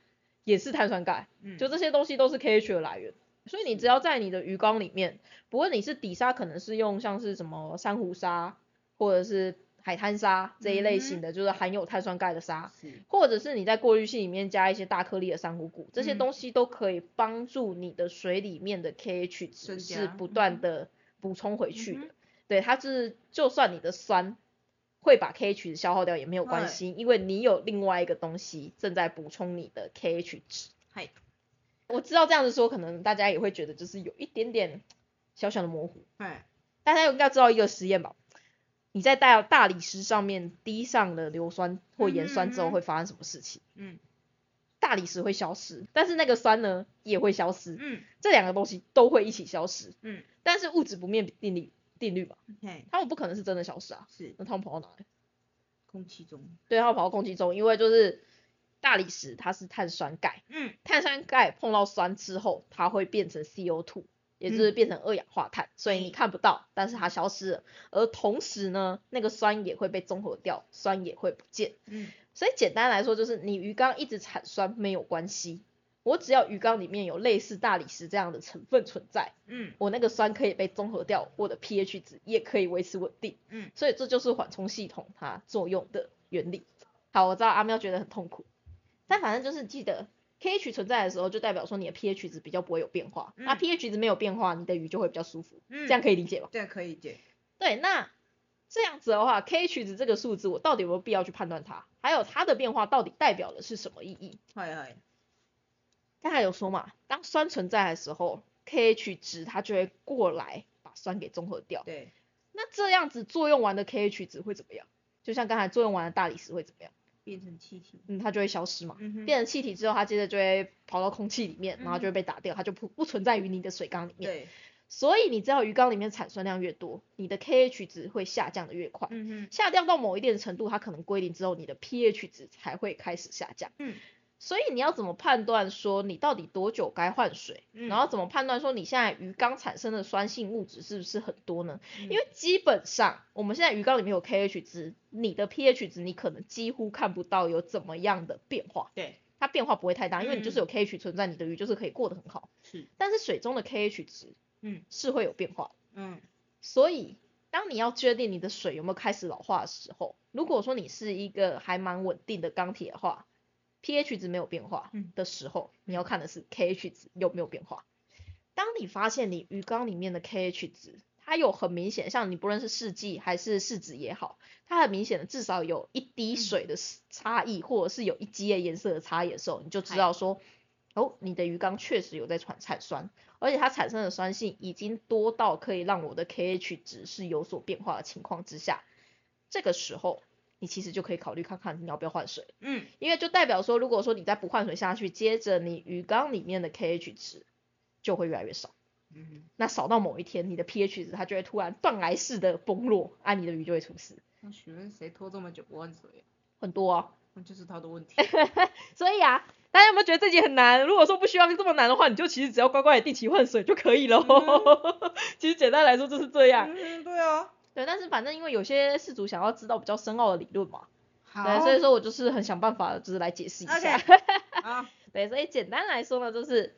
也是碳酸钙，嗯，就这些东西都是 KH 的来源。所以你只要在你的鱼缸里面，不论你是底沙可能是用像是什么珊瑚沙，或者是海滩沙这一类型的，就是含有碳酸钙的沙，是，或者是你在过滤器里面加一些大颗粒的珊瑚骨，这些嗯东西都可以帮助你的水里面的 KH 值是不断的补充回去的。对，它是就算你的酸会把 KH 值消耗掉也没有关系，因为你有另外一个东西正在补充你的 KH 值。嗨，我知道这样子说，可能大家也会觉得就是有一点点小小的模糊。嗨，大家应该知道一个实验吧？你在大大理石上面滴上了硫酸或盐酸之后会发生什么事情？嗯大理石会消失，但是那个酸呢也会消失，嗯这两个东西都会一起消失。嗯，但是物质不灭定律定律嘛，嘿，它们不可能是真的消失啊，是。那它们跑到哪里？空气中，对，它们跑到空气中，因为就是大理石它是碳酸钙，嗯。碳酸钙碰到酸之后，它会变成 CO2，也就是变成二氧化碳，所以你看不到，但是它消失了。而同时呢，那个酸也会被中和掉，酸也会不见。嗯。所以简单来说，就是你鱼缸一直产酸没有关系，我只要鱼缸里面有类似大理石这样的成分存在，嗯我那个酸可以被中和掉，我的 pH 值也可以维持稳定。嗯，所以这就是缓冲系统它作用的原理。好，我知道阿喵觉得很痛苦，但反正就是记得 KH 存在的时候，就代表说你的 pH 值比较不会有变化。那嗯 pH 值没有变化，你的鱼就会比较舒服，嗯，这样可以理解吧？这样可以理解，对，那这样子的话，KH 值这个数字，我到底有没有必要去判断它？还有它的变化到底代表的是什么意义？嗨嗨，刚才有说嘛，当酸存在的时候，KH 值它就会过来把酸给中和掉。对，那这样子作用完的 KH 值会怎么样？就像刚才作用完的大理石会怎么样？变成气体，嗯，它就会消失嘛。嗯哼，变成气体之后，它接着就会跑到空气里面，然后嗯就会被打掉，它就不不存在于你的水缸里面。对，所以你知道鱼缸里面产酸量越多，你的 KH 值会下降的越快。嗯哼，下降到某一定的程度，它可能归零之后，你的 pH 值才会开始下降。嗯，所以你要怎么判断说你到底多久该换水？嗯然后怎么判断说你现在鱼缸产生的酸性物质是不是很多呢？因因为基本上我们现在鱼缸里面有 KH 值，你的 pH 值你可能几乎看不到有怎么样的变化，对，它变化不会太大，因为你就是嗯有 KH 存在，你的鱼就是可以过得很好。是，但是水中的 KH 值嗯是会有变化。嗯所以，当你要确定你的水有没有开始老化的时候，如果说你是一个还蛮稳定的钢铁的话，pH 值没有变化嗯。的时候，你要看的是 KH 值有没有变化。当你发现你鱼缸里面的 KH 值，它有很明显，像你不论是试剂还是试纸也好，它很明显的至少有一滴水的差异，或者是有一滴的颜色的差异的时候，你就知道说，哦，你的鱼缸确实有在产产酸，而且它产生的酸性已经多到可以让我的 KH 值是有所变化的情况之下，这个时候你其实就可以考虑看看你要不要换水，嗯因为就代表说，如果说你再不换水下去，接着你鱼缸里面的 KH 值就会越来越少。嗯，那少到某一天，你的 pH 值它就会突然断崖式的崩落，啊，你的鱼就会出事。那请问谁拖这么久不换水啊？很多啊，那就是他的问题。所以啊，大家有没有觉得这集很难？如果说不需要这么难的话，你就其实只要乖乖的定期换水就可以了。其实简单来说就是这样。嗯，对啊。对，但是反正因为有些事主想要知道比较深奥的理论嘛，好。对，所以说我就是很想办法，就是来解释一下。OK 好。对，所以简单来说呢，就是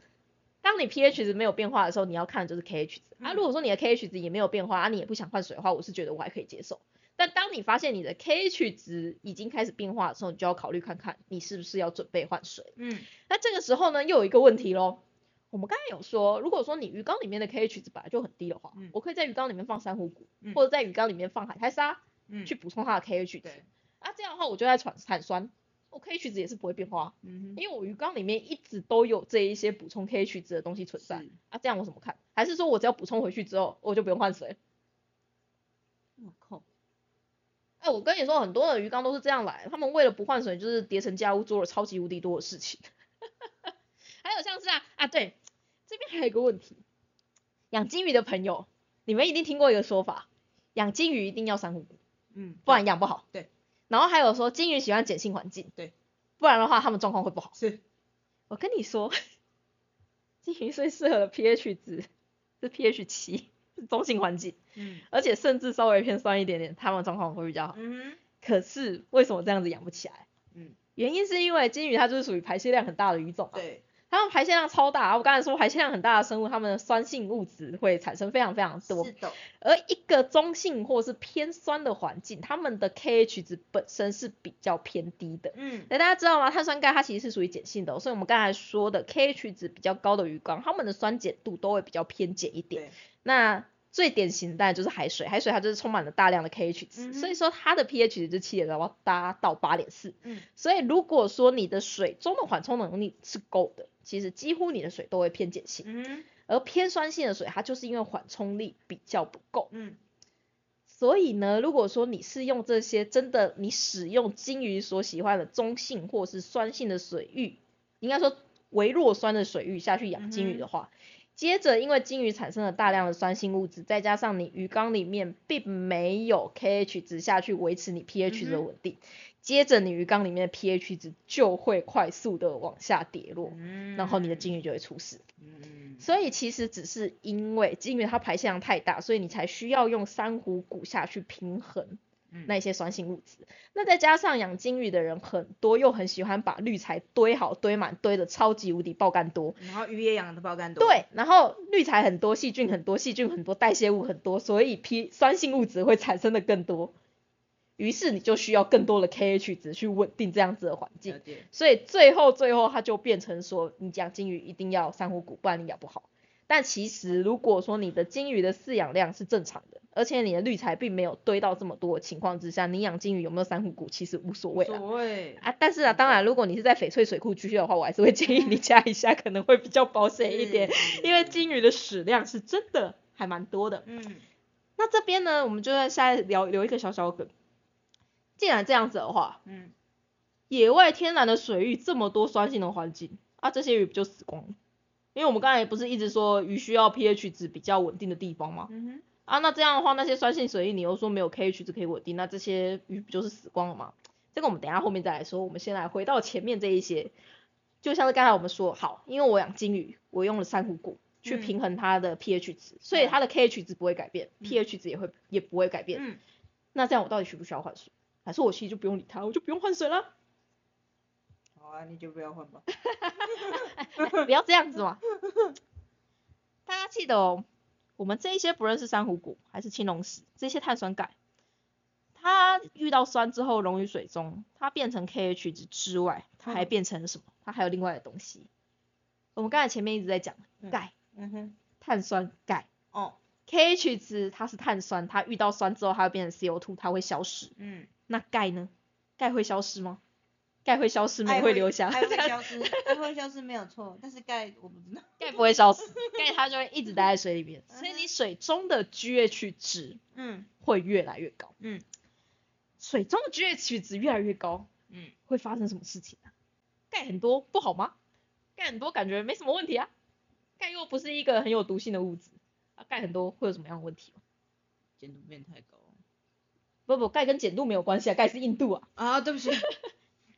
当你 pH 值没有变化的时候，你要看的就是 KH 值。啊，嗯如果说你的 KH 值也没有变化，啊，你也不想换水的话，我是觉得我还可以接受。但当你发现你的 KH 值已经开始变化的时候，你就要考虑看看你是不是要准备换水。嗯那这个时候呢，又有一个问题咯。我们刚才有说，如果说你鱼缸里面的 KH 值本来就很低的话，嗯我可以在鱼缸里面放珊瑚骨，嗯或者在鱼缸里面放海苔沙，嗯。去补充它的 KH 值。对。啊，这样的话我就在产产酸，我 KH 值也是不会变化。嗯。因为我鱼缸里面一直都有这一些补充 KH 值的东西存在是啊，这样我怎么看？还是说我只要补充回去之后，我就不用换水？我靠。哎，我跟你说，很多的鱼缸都是这样来，他们为了不换水，就是叠成家务做了超级无敌多的事情。还有像是啊啊，对，这边还有一个问题，养金鱼的朋友，你们一定听过一个说法，养金鱼一定要珊瑚骨，嗯。不然养不好。对。然后还有说金鱼喜欢碱性环境，对，不然的话它们状况会不好。是。我跟你说，金鱼最适合的 pH 值是 pH 七，是中性环境，嗯。而且甚至稍微偏酸一点点，它们状况会比较好。嗯哼。可是为什么这样子养不起来？嗯。原因是因为金鱼它就是属于排泄量很大的鱼种、啊，对。它们排泄量超大。我刚才说排泄量很大的生物，它们的酸性物质会产生非常非常多。是的。而一个中性或是偏酸的环境，它们的 KH 值本身是比较偏低的。嗯。那大家知道吗？碳酸钙它其实是属于碱性的、哦，所以我们刚才说的 KH 值比较高的鱼缸，它们的酸碱度都会比较偏碱一点。对。那最典型的当然就是海水，海水它就是充满了大量的 KH 值，嗯所以说它的 pH 值就七点八到八点四。嗯。所以如果说你的水中的缓冲能力是够的，其实几乎你的水都会偏碱性。嗯。而偏酸性的水，它就是因为缓冲力比较不够。嗯。所以呢，如果说你是用这些真的你使用金鱼所喜欢的中性或是酸性的水域，应该说微弱酸的水域下去养金鱼的话，接着因为金鱼产生了大量的酸性物质，再加上你鱼缸里面并没有 KH 值下去维持你 pH 值的稳定，接着你鱼缸里面的 pH 值就会快速的往下跌落，嗯。然后你的金鱼就会出事。嗯。所以其实只是因为金鱼它排泄量太大，所以你才需要用珊瑚骨下去平衡嗯那一些酸性物质。那再加上养金鱼的人很多，又很喜欢把滤材堆好、堆满、堆的超级无敌爆干多。然后鱼也养的爆干多。。对，然后滤材很多，细菌很多，细菌很多，代谢物很多，所以 P 酸性物质会产生的更多。于是你就需要更多的 KH 值去稳定这样子的环境。所以最后最后它就变成说，你养金鱼一定要珊瑚骨，不然你养不好。但其实如果说你的金鱼的饲养量是正常的，而且你的滤材并没有堆到这么多的情况之下，你养金鱼有没有珊瑚骨其实无所谓无。所谓。啊，但是啊，当然，如果你是在翡翠水库区的话，我还是会建议你 加一下，可能会比较保险一点，因为金鱼的屎量是真的还蛮多的。嗯。那这边呢，我们就在下来聊留一个小小梗。既然这样子的话，嗯。野外天然的水域这么多酸性的环境，啊，这些鱼不就死光了？因为我们刚才不是一直说鱼需要 pH 值比较稳定的地方吗？嗯哼。啊，那这样的话，那些酸性水域你又说没有 KH 值可以稳定，那这些鱼不就是死光了吗？这个我们等一下后面再来说。我们先来回到前面这一些，就像是刚才我们说，好，因为我养金鱼，我用了珊瑚骨去嗯平衡它的 pH 值，所以它的 KH 值不会改变、嗯 p h 值也会也不会改变。嗯。那这样我到底需不需要换水？还是我其实就不用理他，我就不用换水了？好啊，你就不要换吧。不要这样子嘛！大家记得哦，我们这一些不论是珊瑚骨还是青龙石，这些碳酸钙，它遇到酸之后溶于水中，它变成 KH 值之外，它还嗯变成了什么？它还有另外的东西。我们刚才前面一直在讲嗯钙、嗯哼。碳酸钙哦。，KH 值它是碳酸，它遇到酸之后它会变成 CO2，它会消失。嗯。那钙呢？钙会消失吗？钙会消失，爱镁会留下。钙会消失，钙会消失没有错，但是钙我不知道。钙不会消失，钙它就会一直待在水里面，嗯所以你水中的 GH 值嗯会越来越高。嗯。水中的 GH 值越来越高，嗯，会发生什么事情啊？钙很多不好吗？钙很多感觉没什么问题啊，钙又不是一个很有毒性的物质啊，钙很多会有什么样的问题吗？碱度变太高。不不，钙跟碱度没有关系啊，钙是硬度啊。啊，对不起。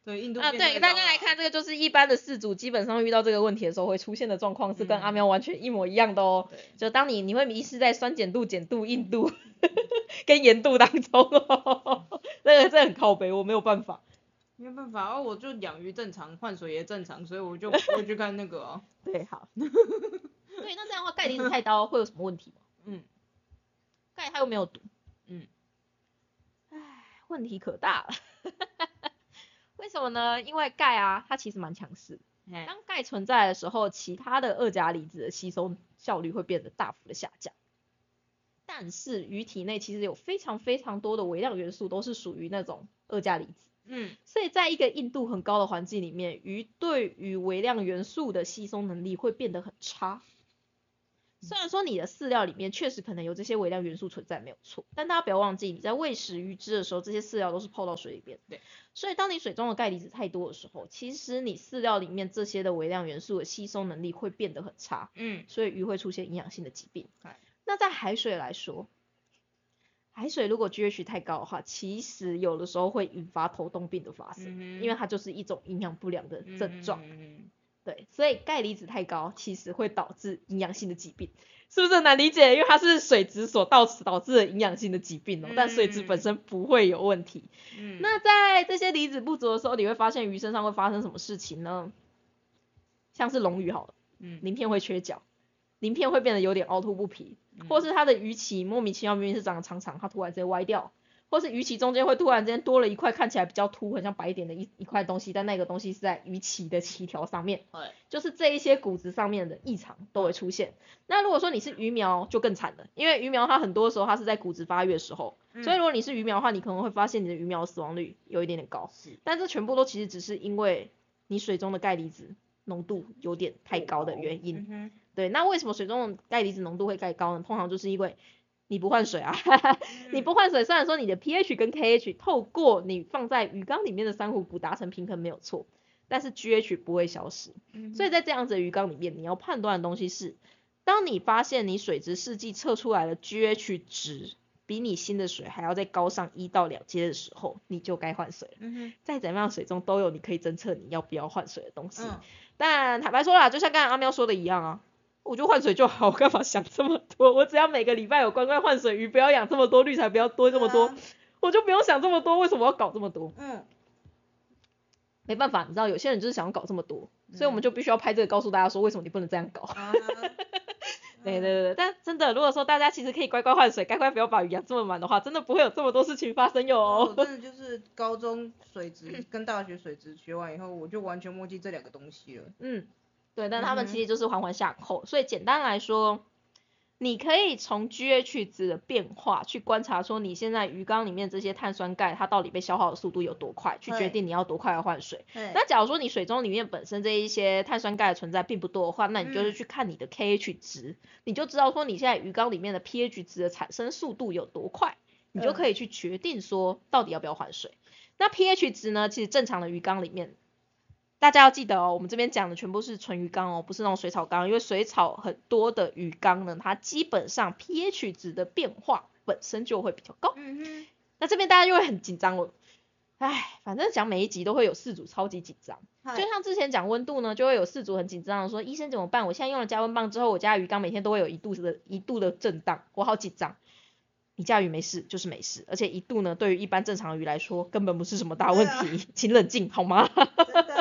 对，印度啊，对，大家来看这个，就是一般的饲主基本上遇到这个问题的时候会出现的状况，是跟阿喵完全一模一样的哦。对。就当你你会迷失在酸碱度、碱度、硬度跟盐度当中哦，这个这很靠北，我没有办法。没有办法，哦，我就养鱼正常，换水也正常，所以我就 我去看那个哦。对，好。对，那这样的话钙离子太高会有什么问题吗？嗯。钙它又没有毒。嗯。唉，问题可大了。为什么呢？因为钙啊，它其实蛮强势。当钙存在的时候，其他的二价离子的吸收效率会变得大幅的下降。但是鱼体内其实有非常非常多的微量元素都是属于那种二价离子。嗯。所以在一个硬度很高的环境里面，鱼对于微量元素的吸收能力会变得很差。虽然说你的饲料里面确实可能有这些微量元素存在，没有错，但大家不要忘记，你在喂食鱼只的时候，这些饲料都是泡到水里边。对。所以当你水中的钙离子太多的时候，其实你饲料里面这些的微量元素的吸收能力会变得很差。嗯。所以鱼会出现营养性的疾病。那在海水来说，海水如果 GH 太高的话，其实有的时候会引发头痛病的发生，因为它就是一种营养不良的症状。嗯。对，所以钙离子太高，其实会导致营养性的疾病，是不是很难理解？因为它是水质所导致导致的营养性的疾病哦，但水质本身不会有问题。嗯。那在这些离子不足的时候，你会发现鱼身上会发生什么事情呢？像是龙鱼好了，嗯，鳞片会缺角，鳞片会变得有点凹凸不平，或是它的鱼鳍莫名其妙明明是长得长长，它突然直接歪掉。或是鱼鳍中间会突然间多了一块看起来比较凸，很像白点的一一块东西，但那个东西是在鱼鳍的鳍条上面，对，就是这一些骨质上面的异常都会出现。那如果说你是鱼苗就更惨了，因为鱼苗它很多时候它是在骨质发育的时候，所以如果你是鱼苗的话，你可能会发现你的鱼苗死亡率有一点点高，但这全部都其实只是因为你水中的钙离子浓度有点太高的原因。对，那为什么水中的钙离子浓度会太高呢？通常就是因为你不换水啊，你不换水，虽然说你的 pH 跟 KH 透过你放在鱼缸里面的珊瑚骨达成平衡没有错，但是 GH 不会消失。所以在这样子的鱼缸里面，你要判断的东西是，当你发现你水质试剂测出来的 GH 值比你新的水还要再高上一到两阶的时候，你就该换水了。再怎么样，水中都有你可以侦测你要不要换水的东西。但坦白说啦，就像刚才阿喵说的一样啊。我就换水就好，我干嘛想这么多？我只要每个礼拜有乖乖换水，鱼不要养这么多，滤材不要多这么多，我就不用想这么多。为什么要搞这么多？嗯，没办法，你知道有些人就是想要搞这么多，所以我们就必须要拍这个告诉大家说，为什么你不能这样搞。对对对，但真的，如果说大家其实可以乖乖换水，乖乖不要把鱼养这么满的话，真的不会有这么多事情发生哟。真的就是高中水质跟大学水质学完以后，我就完全忘记这两个东西了。嗯。对，但他们其实就是环环相扣，所以简单来说，你可以从 GH 值的变化去观察，说你现在鱼缸里面这些碳酸钙它到底被消耗的速度有多快，去决定你要多快要换水。那假如说你水中里面本身这一些碳酸钙的存在并不多的话，那你就是去看你的 KH 值，你就知道说你现在鱼缸里面的 pH 值的产生速度有多快，你就可以去决定说到底要不要换水。那 pH 值呢，其实正常的鱼缸里面。大家要记得哦，我们这边讲的全部是纯鱼缸哦，不是那种水草缸，因为水草很多的鱼缸呢，它基本上 pH 值的变化本身就会比较高。嗯哼。那这边大家就会很紧张了，唉，反正讲每一集都会有四组超级紧张，就像之前讲温度呢，就会有四组很紧张的说，医生怎么办？我现在用了加温棒之后，我家鱼缸每天都会有一度的一度的震荡，我好紧张。你家鱼没事就是没事，而且一度呢，对于一般正常的鱼来说，根本不是什么大问题，请冷静好吗？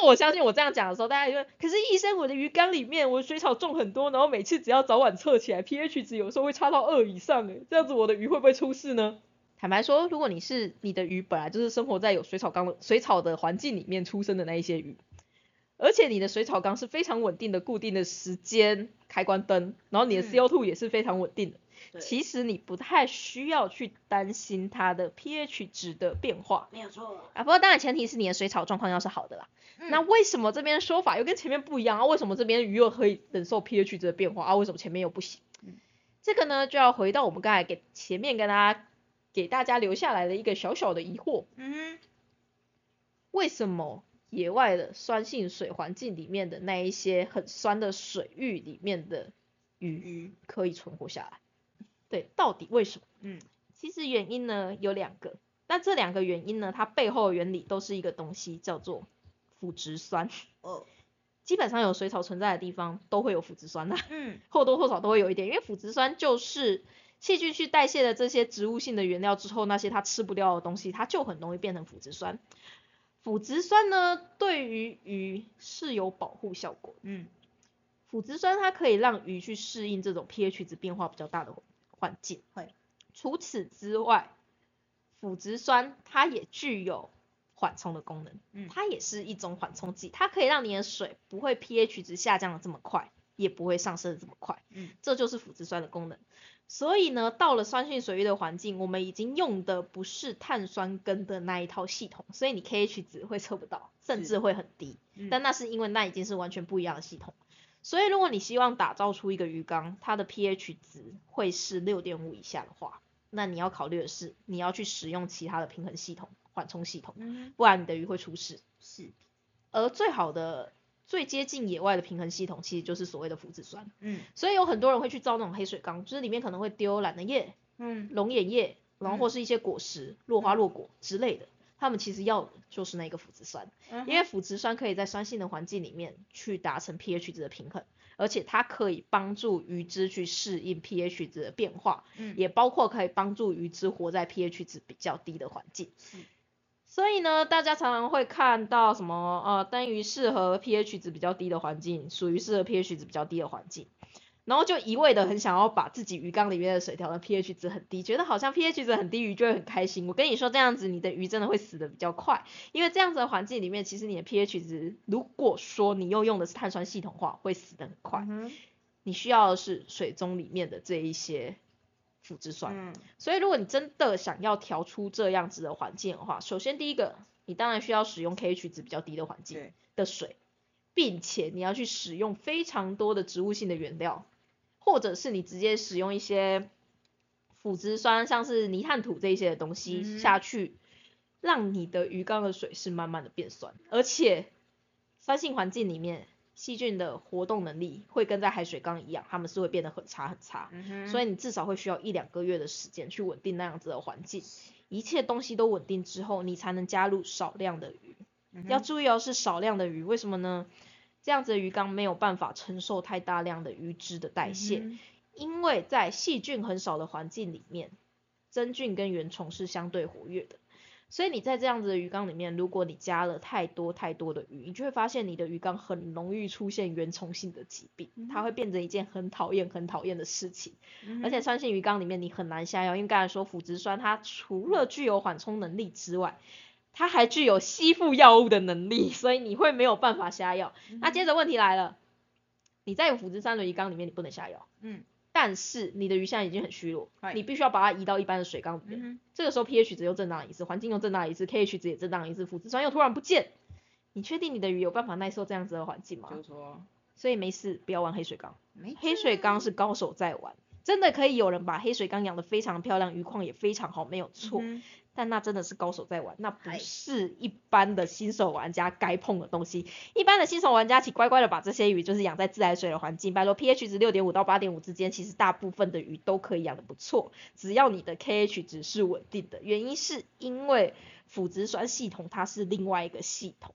那我相信我这样讲的时候，大家就会，可是医生，我的鱼缸里面我水草种很多，然后每次只要早晚测起来，pH 值有时候会差到二以上，诶，这样子我的鱼会不会出事呢？坦白说，如果你是你的鱼本来就是生活在有水草缸的水草的环境里面出生的那一些鱼，而且你的水草缸是非常稳定的固定的时间开关灯，然后你的 CO2 也是非常稳定的。其实你不太需要去担心它的 pH 值的变化，没有错啊。不过当然前提是你的水草状况要是好的啦。那为什么这边说法又跟前面不一样啊？为什么这边鱼又可以忍受 pH 值的变化啊？为什么前面又不行？这个呢就要回到我们刚才给前面跟大家给大家留下来的一个小小的疑惑，嗯哼，为什么野外的酸性水环境里面的那一些很酸的水域里面的鱼鱼，可以存活下来？对，到底为什么？嗯其实原因呢有两个，那这两个原因呢，它背后的原理都是一个东西，叫做腐殖酸。哦，基本上有水草存在的地方都会有腐殖酸的，嗯 或多或少都会有一点，因为腐殖酸就是细菌去代谢了这些植物性的原料之后，那些它吃不掉的东西，它就很容易变成腐殖酸。腐殖酸呢，对于鱼是有保护效果。嗯腐殖酸它可以让鱼去适应这种 pH 值变化比较大的环境。会。除此之外，腐殖酸它也具有缓冲的功能，嗯它也是一种缓冲剂，它可以让你的水不会 pH 值下降的这么快，也不会上升的这么快。嗯，这就是腐殖酸的功能。所以呢，到了酸性水域的环境，我们已经用的不是碳酸根的那一套系统，所以你 KH 值会测不到，甚至会很低。嗯但那是因为那已经是完全不一样的系统。所以如果你希望打造出一个鱼缸，它的 pH 值会是六点五以下的话，那你要考虑的是，你要去使用其他的平衡系统、缓冲系统，嗯不然你的鱼会出事。是，而最好的、最接近野外的平衡系统，其实就是所谓的腐殖酸。嗯所以有很多人会去造那种黑水缸，就是里面可能会丢懒人叶、嗯龙眼叶，然后嗯或是一些果实、落花落果之类的。他们其实要的就是那个腐殖酸，嗯因为腐殖酸可以在酸性的环境里面去达成 pH 值的平衡，而且它可以帮助鱼只去适应 pH 值的变化，嗯也包括可以帮助鱼只活在 pH 值比较低的环境。是所以呢，大家常常会看到什么呃，单鱼适合 pH 值比较低的环境，属于适合 pH 值比较低的环境，然后就一味的很想要把自己鱼缸里面的水调的 pH 值很低，觉得好像 pH 值很低，鱼就会很开心。我跟你说，这样子你的鱼真的会死的比较快，因为这样子的环境里面，其实你的 pH 值，如果说你又用的是碳酸系统的话，会死的很快。嗯你需要的是水中里面的这一些腐殖酸。嗯所以如果你真的想要调出这样子的环境的话，首先第一个，你当然需要使用 pH 值比较低的环境，的水，并且你要去使用非常多的植物性的原料，或者是你直接使用一些腐殖酸，像是泥炭土这一些的东西嗯下去，让你的鱼缸的水是慢慢的变酸，而且酸性环境里面细菌的活动能力会跟在海水缸一样，它们是会变得很差很差。所以你至少会需要一两个月的时间去稳定那样子的环境，一切东西都稳定之后，你才能加入少量的鱼。嗯要注意哦，是少量的鱼，为什么呢？这样子的鱼缸没有办法承受太大量的鱼脂的代谢，嗯因为在细菌很少的环境里面，真菌跟原虫是相对活跃的。所以你在这样子的鱼缸里面，如果你加了太多太多的鱼，你就会发现你的鱼缸很容易出现原虫性的疾病，它会变成一件很讨厌、很讨厌的事情。嗯而且酸性鱼缸里面你很难下药，因为刚才说腐殖酸它除了具有缓冲能力之外，它还具有吸附药物的能力，所以你会没有办法下药。嗯那接着问题来了，你在有腐殖酸的鱼缸里面你不能下药，嗯但是你的鱼现在已经很虚弱，你必须要把它移到一般的水缸里面。这个时候 pH 值又震荡一次，环境又震荡一次，KH 值也震荡一次，腐殖酸又突然不见，你确定你的鱼有办法耐受这样子的环境吗？就说所以没事，不要玩黑水缸。没黑水缸是高手在玩，真的可以有人把黑水缸养得非常漂亮，鱼况也非常好，没有错。但那真的是高手在玩，那不是一般的新手玩家该碰的东西。一般的新手玩家，请乖乖的把这些鱼就是养在自来水的环境，拜托 pH 值六点五到八点五之间，其实大部分的鱼都可以养的不错，只要你的 KH 值是稳定的。原因是因为腐殖酸系统它是另外一个系统，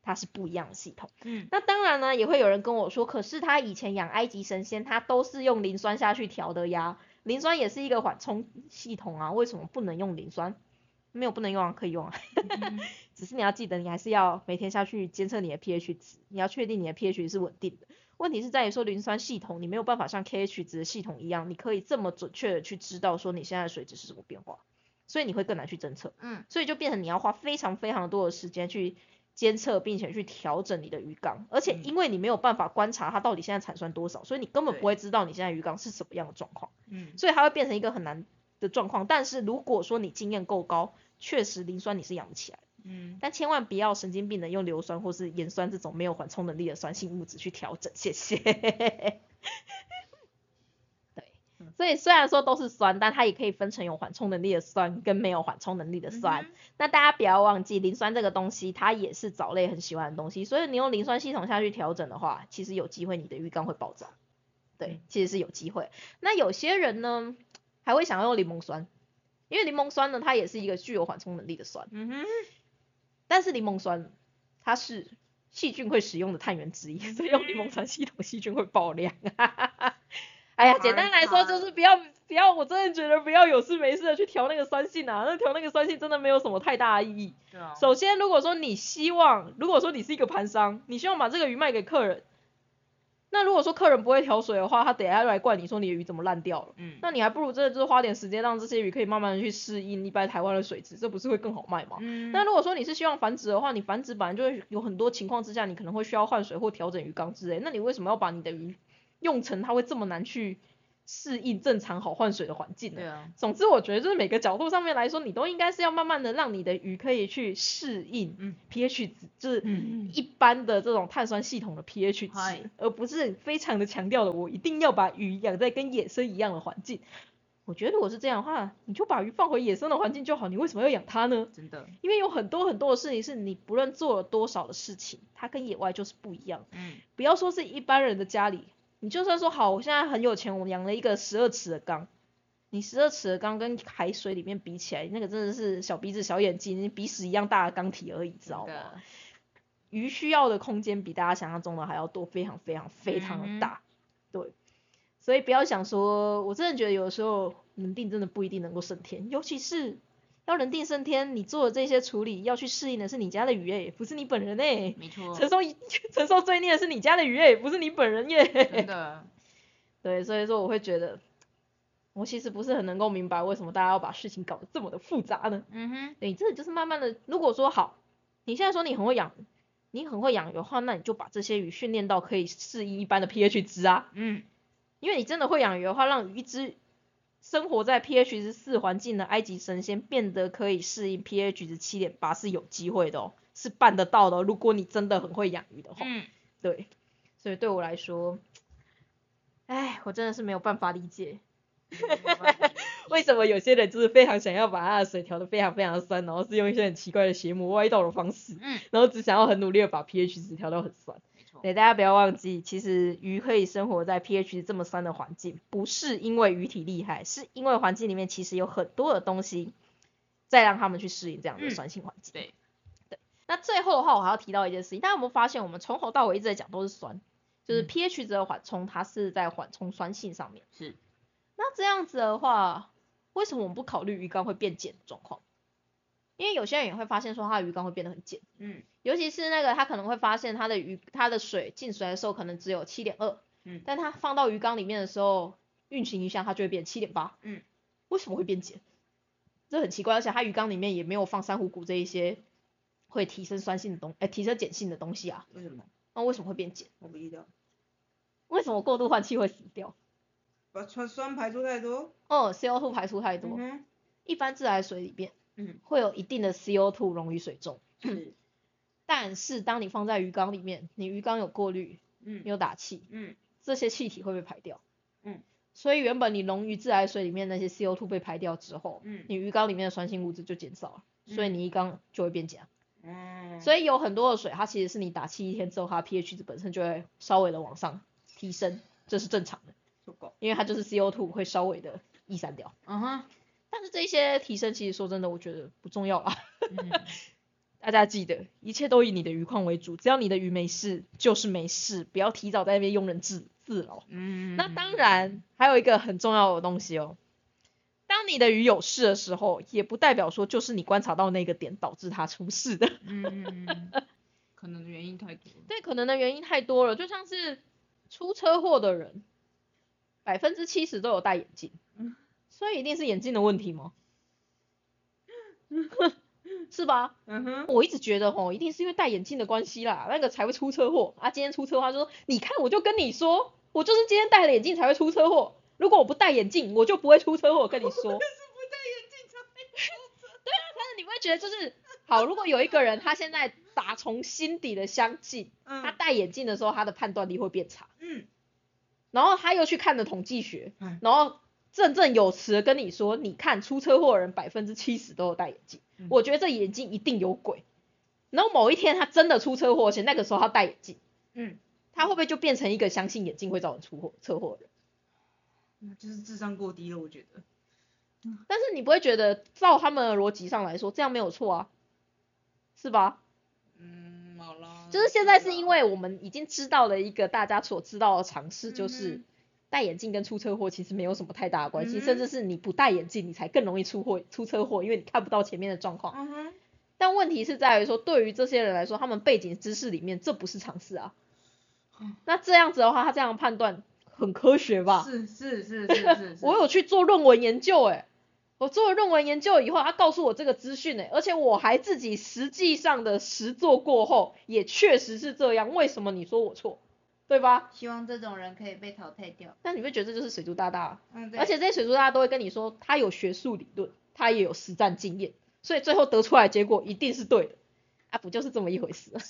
它是不一样的系统。嗯那当然呢，也会有人跟我说，可是他以前养埃及神仙，他都是用磷酸下去调的呀，磷酸也是一个缓冲系统啊，为什么不能用磷酸？没有不能用啊，可以用啊，嗯。只是你要记得，你还是要每天下去监测你的 pH 值，你要确定你的 pH 是稳定的。问题是在于说磷酸系统，你没有办法像 KH 值的系统一样，你可以这么准确的去知道说你现在的水质是什么变化，所以你会更难去侦测。嗯。所以就变成你要花非常非常多的时间去监测，并且去调整你的鱼缸，而且嗯。因为你没有办法观察它到底现在产酸多少，所以你根本不会知道你现在鱼缸是什么样的状况，嗯。所以它会变成一个很难的状况。但是如果说你经验够高，确实磷酸你是养不起来，嗯但千万不要神经病的用硫酸或是盐酸这种没有缓冲能力的酸性物质去调整，谢谢。对，所以虽然说都是酸，但它也可以分成有缓冲能力的酸跟没有缓冲能力的酸。嗯那大家不要忘记，磷酸这个东西它也是藻类很喜欢的东西，所以你用磷酸系统下去调整的话，其实有机会你的鱼缸会爆炸。对，其实是有机会。那有些人呢，还会想要用柠檬酸，因为柠檬酸呢，它也是一个具有缓冲能力的酸，嗯哼，但是柠檬酸它是细菌会使用的碳源之一，所以用柠檬酸系统细菌会爆量。哎呀，简单来说就是不要不要，我真的觉得不要有事没事的去调那个酸性啊，那调那个酸性真的没有什么太大的意义。对啊，首先，如果说你希望，如果说你是一个盘商，你希望把这个鱼卖给客人，那如果说客人不会调水的话，他等一下又来怪你说你的鱼怎么烂掉了，嗯那你还不如真的就是花点时间让这些鱼可以慢慢的去适应一般台湾的水质，这不是会更好卖吗？嗯，那如果说你是希望繁殖的话，你繁殖本来就会有很多情况之下，你可能会需要换水或调整鱼缸之类，那你为什么要把你的鱼用成它会这么难去适应正常好换水的环境呢？对啊，总之，我觉得就是每个角度上面来说，你都应该是要慢慢的让你的鱼可以去适应嗯 pH 值，就是嗯一般的这种碳酸系统的 pH 嗨值，而不是非常的强调的我一定要把鱼养在跟野生一样的环境。我觉得如果是这样的话，你就把鱼放回野生的环境就好，你为什么要养它呢？真的，因为有很多很多的事情是你不论做了多少的事情，它跟野外就是不一样。嗯不要说是一般人的家里，你就算说好，我现在很有钱，我养了一个十二尺的缸，你十二尺的缸跟海水里面比起来，那个真的是小鼻子小眼睛，鼻屎一样大的缸体而已，知道吗？鱼需要的空间比大家想象中的还要多，非常非常非常的大，对。所以不要想说，我真的觉得有的时候人定真的不一定能够胜天，尤其是要人定胜天，你做的这些处理要去适应的是你家的鱼诶、不是你本人诶、没错，承受 承受罪孽的是你家的鱼诶、不是你本人耶。真的，对，所以说我会觉得，我其实不是很能够明白为什么大家要把事情搞得这么的复杂呢？嗯哼，对，这就是慢慢的，如果说好，你现在说你很会养，你很会养鱼的话，那你就把这些鱼训练到可以适应一般的 pH 值啊，嗯。因为你真的会养鱼的话，让一只生活在 pH 值四环境的埃及神仙变得可以适应 pH 值七点八是有机会的哦，是办得到的哦、如果你真的很会养鱼的话。嗯，对，所以对我来说，哎，我真的是没有办法理解，为什么有些人就是非常想要把他的水调的非常非常酸，然后是用一些很奇怪的邪魔歪道的方式，嗯，然后只想要很努力的把 pH 值调到很酸。对，大家不要忘记，其实鱼可以生活在 pH 这么酸的环境，不是因为鱼体厉害，是因为环境里面其实有很多的东西在让他们去适应这样的嗯酸性环境。对，对那最后的话，我还要提到一件事情，大家有没有发现，我们从头到尾一直在讲都是酸，就是嗯 pH 值的缓冲，它是在缓冲酸性上面。是，那这样子的话，为什么我们不考虑鱼缸会变碱的状况？因为有些人也会发现说，他的鱼缸会变得很碱，嗯尤其是那个他可能会发现他的鱼，他的水进水的时候可能只有七点二，嗯但他放到鱼缸里面的时候，运行一下它就会变七点八，嗯，为什么会变碱？这很奇怪，而且它鱼缸里面也没有放珊瑚骨这一些会提升酸性的东，哎、提升碱性的东西啊，为什么？那为什么会变碱？我不知道，为什么过度换气会死掉？把酸酸排出太多，哦，CO2 排出太多，嗯哼，一般自来水里面嗯，会有一定的 CO2 溶于水中，是，但是当你放在鱼缸里面，你鱼缸有过滤，嗯。有打气，嗯。这些气体会被排掉。嗯，所以原本你溶于自来水里面那些 CO2 被排掉之后，嗯。你鱼缸里面的酸性物质就减少了，所以你一缸就会变碱。嗯，所以有很多的水，它其实是你打气一天之后，它 pH 值本身就会稍微的往上提升，这是正常的，因为它就是 CO2 会稍微的逸散掉。嗯哼，但是这些提升，其实说真的，我觉得不重要啦。嗯 大家记得，一切都以你的鱼况为主，只要你的鱼没事就是没事，不要提早在那边庸人自自扰。嗯，那当，然，还有一个很重要的东西哦，当你的鱼有事的时候，也不代表说就是你观察到那个点导致它出事的。嗯 可能的原因太多，对，可能的原因太多了，就像是出车祸的人，百分之七十都有戴眼镜，嗯所以一定是眼镜的问题吗？是吧？嗯哼，我一直觉得吼，一定是因为戴眼镜的关系啦，那个才会出车祸啊。今天出车祸，他就说，你看我就跟你说，我就是今天戴了眼镜才会出车祸，如果我不戴眼镜，我就不会出车祸。我跟你说，是不戴眼镜才会出车，对啊但是你会觉得就是好，如果有一个人他现在打从心底的相信，他嗯戴眼镜的时候他的判断力会变差，嗯，然后他又去看了统计学嗯，然后振振有词的跟你说，你看出车祸的人百分之七十都有戴眼镜，嗯我觉得这眼镜一定有鬼。然后某一天他真的出车祸，而且那个时候他戴眼镜，嗯，他会不会就变成一个相信眼镜会造成出祸车祸的人？那就是智商过低了，我觉得。但是你不会觉得照他们的逻辑上来说，这样没有错啊，是吧？嗯，好啦。就是现在是因为我们已经知道了一个大家所知道的常识，就是嗯戴眼镜跟出车祸其实没有什么太大的关系，嗯甚至是你不戴眼镜，你才更容易出祸出车祸，因为你看不到前面的状况。但问题是在于说，对于这些人来说，他们背景知识里面这不是常识啊嗯。那这样子的话，他这样判断很科学吧？是是是是是 是。我有去做论文研究、欸，我做了论文研究以后，他告诉我这个资讯，哎，而且我还自己实际上的实做过后，也确实是这样。为什么你说我错？对吧？希望这种人可以被淘汰掉。但你会觉得这就是水族大大啊，嗯，对。而且这些水族大大都会跟你说，他有学术理论，他也有实战经验，所以最后得出来的结果一定是对的，啊，不就是这么一回事？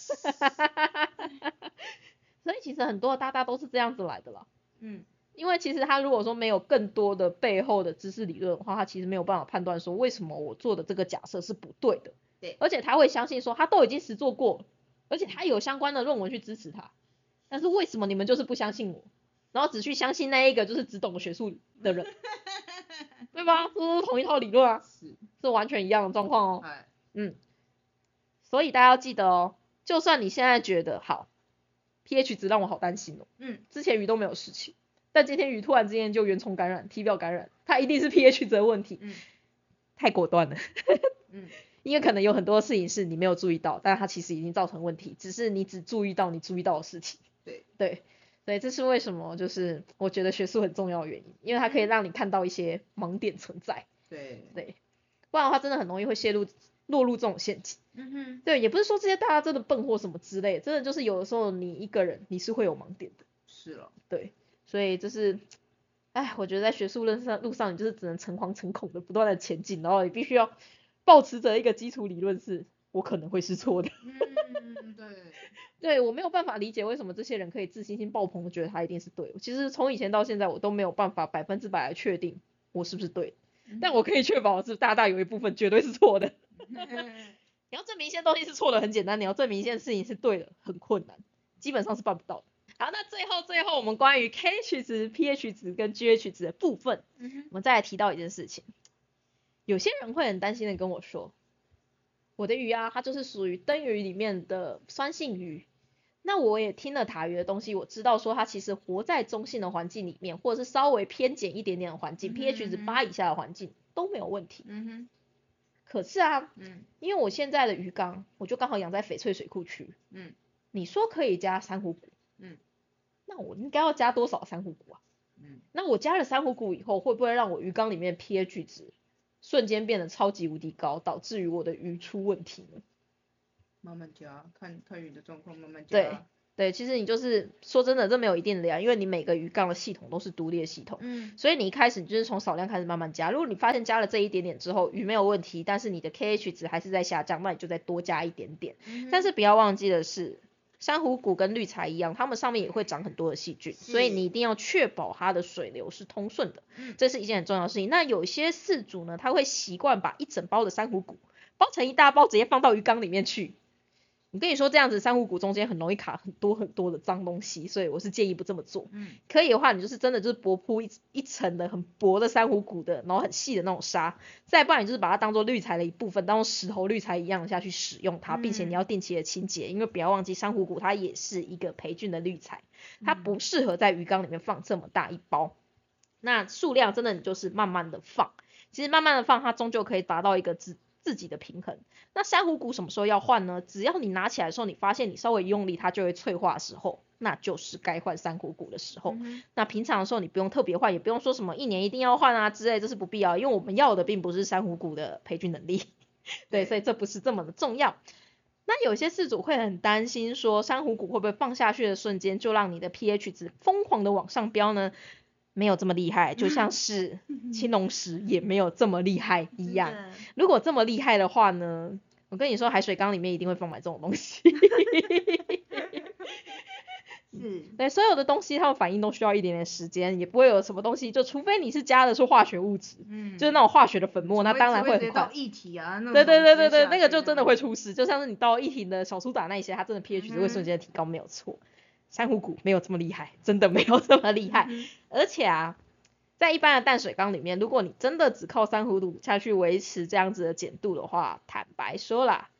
所以其实很多的大大都是这样子来的啦。嗯因为其实他如果说没有更多的背后的知识理论的话，他其实没有办法判断说为什么我做的这个假设是不对的。对而且他会相信说他都已经实做过，而且他有相关的论文去支持他。但是为什么你们就是不相信我，然后只去相信那一个就是只懂学术的人，对吧？这都是同一套理论啊，是。是完全一样的状况哦。哎。嗯，所以大家要记得哦，就算你现在觉得好，pH 值让我好担心哦。嗯。之前鱼都没有事情，但今天鱼突然之间就原虫感染、体表感染，它一定是 pH 值的问题，嗯太果断了。嗯 因为可能有很多事情是你没有注意到，但是它其实已经造成问题，只是你只注意到你注意到的事情。对对，所以这是为什么就是我觉得学术很重要的原因，因为它可以让你看到一些盲点存在。对。对，不然的话真的很容易会陷入落入这种陷阱。嗯哼。对，也不是说这些大家真的笨或什么之类的，真的就是有的时候你一个人你是会有盲点的。是了。对，所以就是，哎，我觉得在学术路上路上，你就是只能诚惶诚恐的不断的前进，然后你必须要保持着一个基础理论是，我可能会是错的。嗯，对。对我没有办法理解为什么这些人可以自信心爆棚的觉得他一定是对的。其实从以前到现在，我都没有办法百分之百的确定我是不是对，但我可以确保是大大有一部分绝对是错的。你要证明一些东西是错的很简单，你要证明一件事情是对的很困难，基本上是办不到的。好，那最后最后我们关于 KH 值、pH 值跟 GH 值的部分，嗯。我们再来提到一件事情。有些人会很担心的跟我说，我的鱼啊，它就是属于灯鱼里面的酸性鱼。那我也听了塔鱼的东西，我知道说它其实活在中性的环境里面，或者是稍微偏碱一点点的环境、嗯 p h 值八以下的环境都没有问题。嗯哼。可是啊，嗯因为我现在的鱼缸，我就刚好养在翡翠水库区。嗯你说可以加珊瑚骨，嗯，那我应该要加多少珊瑚骨啊？嗯。那我加了珊瑚骨以后，会不会让我鱼缸里面 pH 值瞬间变得超级无敌高，导致于我的鱼出问题呢？慢慢加，看看鱼的状况慢慢加。对。对，其实你就是说真的，这没有一定的量，因为你每个鱼缸的系统都是独立的系统，嗯所以你一开始你就是从少量开始慢慢加。如果你发现加了这一点点之后，鱼没有问题，但是你的 KH 值还是在下降，那你就再多加一点点。嗯但是不要忘记的是，珊瑚骨跟绿材一样，它们上面也会长很多的细菌，所以你一定要确保它的水流是通顺的，嗯这是一件很重要的事情。那有些饲主呢，他会习惯把一整包的珊瑚骨包成一大包，直接放到鱼缸里面去。我跟你说，这样子珊瑚骨中间很容易卡很多很多的脏东西，所以我是建议不这么做。嗯可以的话，你就是真的就是薄铺一一层的很薄的珊瑚骨的，然后很细的那种沙，再不然你就是把它当做滤材的一部分，当做石头滤材一样下去使用它，并且你要定期的清洁，因为不要忘记珊瑚骨它也是一个培菌的滤材，它不适合在鱼缸里面放这么大一包。那数量真的你就是慢慢的放，其实慢慢的放，它终究可以达到一个自自己的平衡。那珊瑚骨什么时候要换呢？只要你拿起来的时候，你发现你稍微用力，它就会脆化的时候，那就是该换珊瑚骨的时候。嗯那平常的时候你不用特别换，也不用说什么一年一定要换啊之类，这是不必要，因为我们要的并不是珊瑚骨的培菌能力，对，所以这不是这么的重要。那有些饲主会很担心说，珊瑚骨会不会放下去的瞬间就让你的 pH 值疯狂的往上飙呢？没有这么厉害，就像 是青龙石也没有这么厉害一样。如果这么厉害的话呢，我跟你说，海水缸里面一定会放满这种东西。是，对，所有的东西它们反应都需要一点点时间，也不会有什么东西，就除非你是加的是化学物质，嗯，就是那种化学的粉末，那当然会会很快。液体啊，那对对对对对，那个就真的会出事，就像是你倒一体的小苏打那一些，它真的 pH 值会瞬间提高，没有错。珊瑚骨没有这么厉害，真的没有这么厉害。嗯而且啊，在一般的淡水缸里面，如果你真的只靠珊瑚乳下去维持这样子的碱度的话，坦白说啦，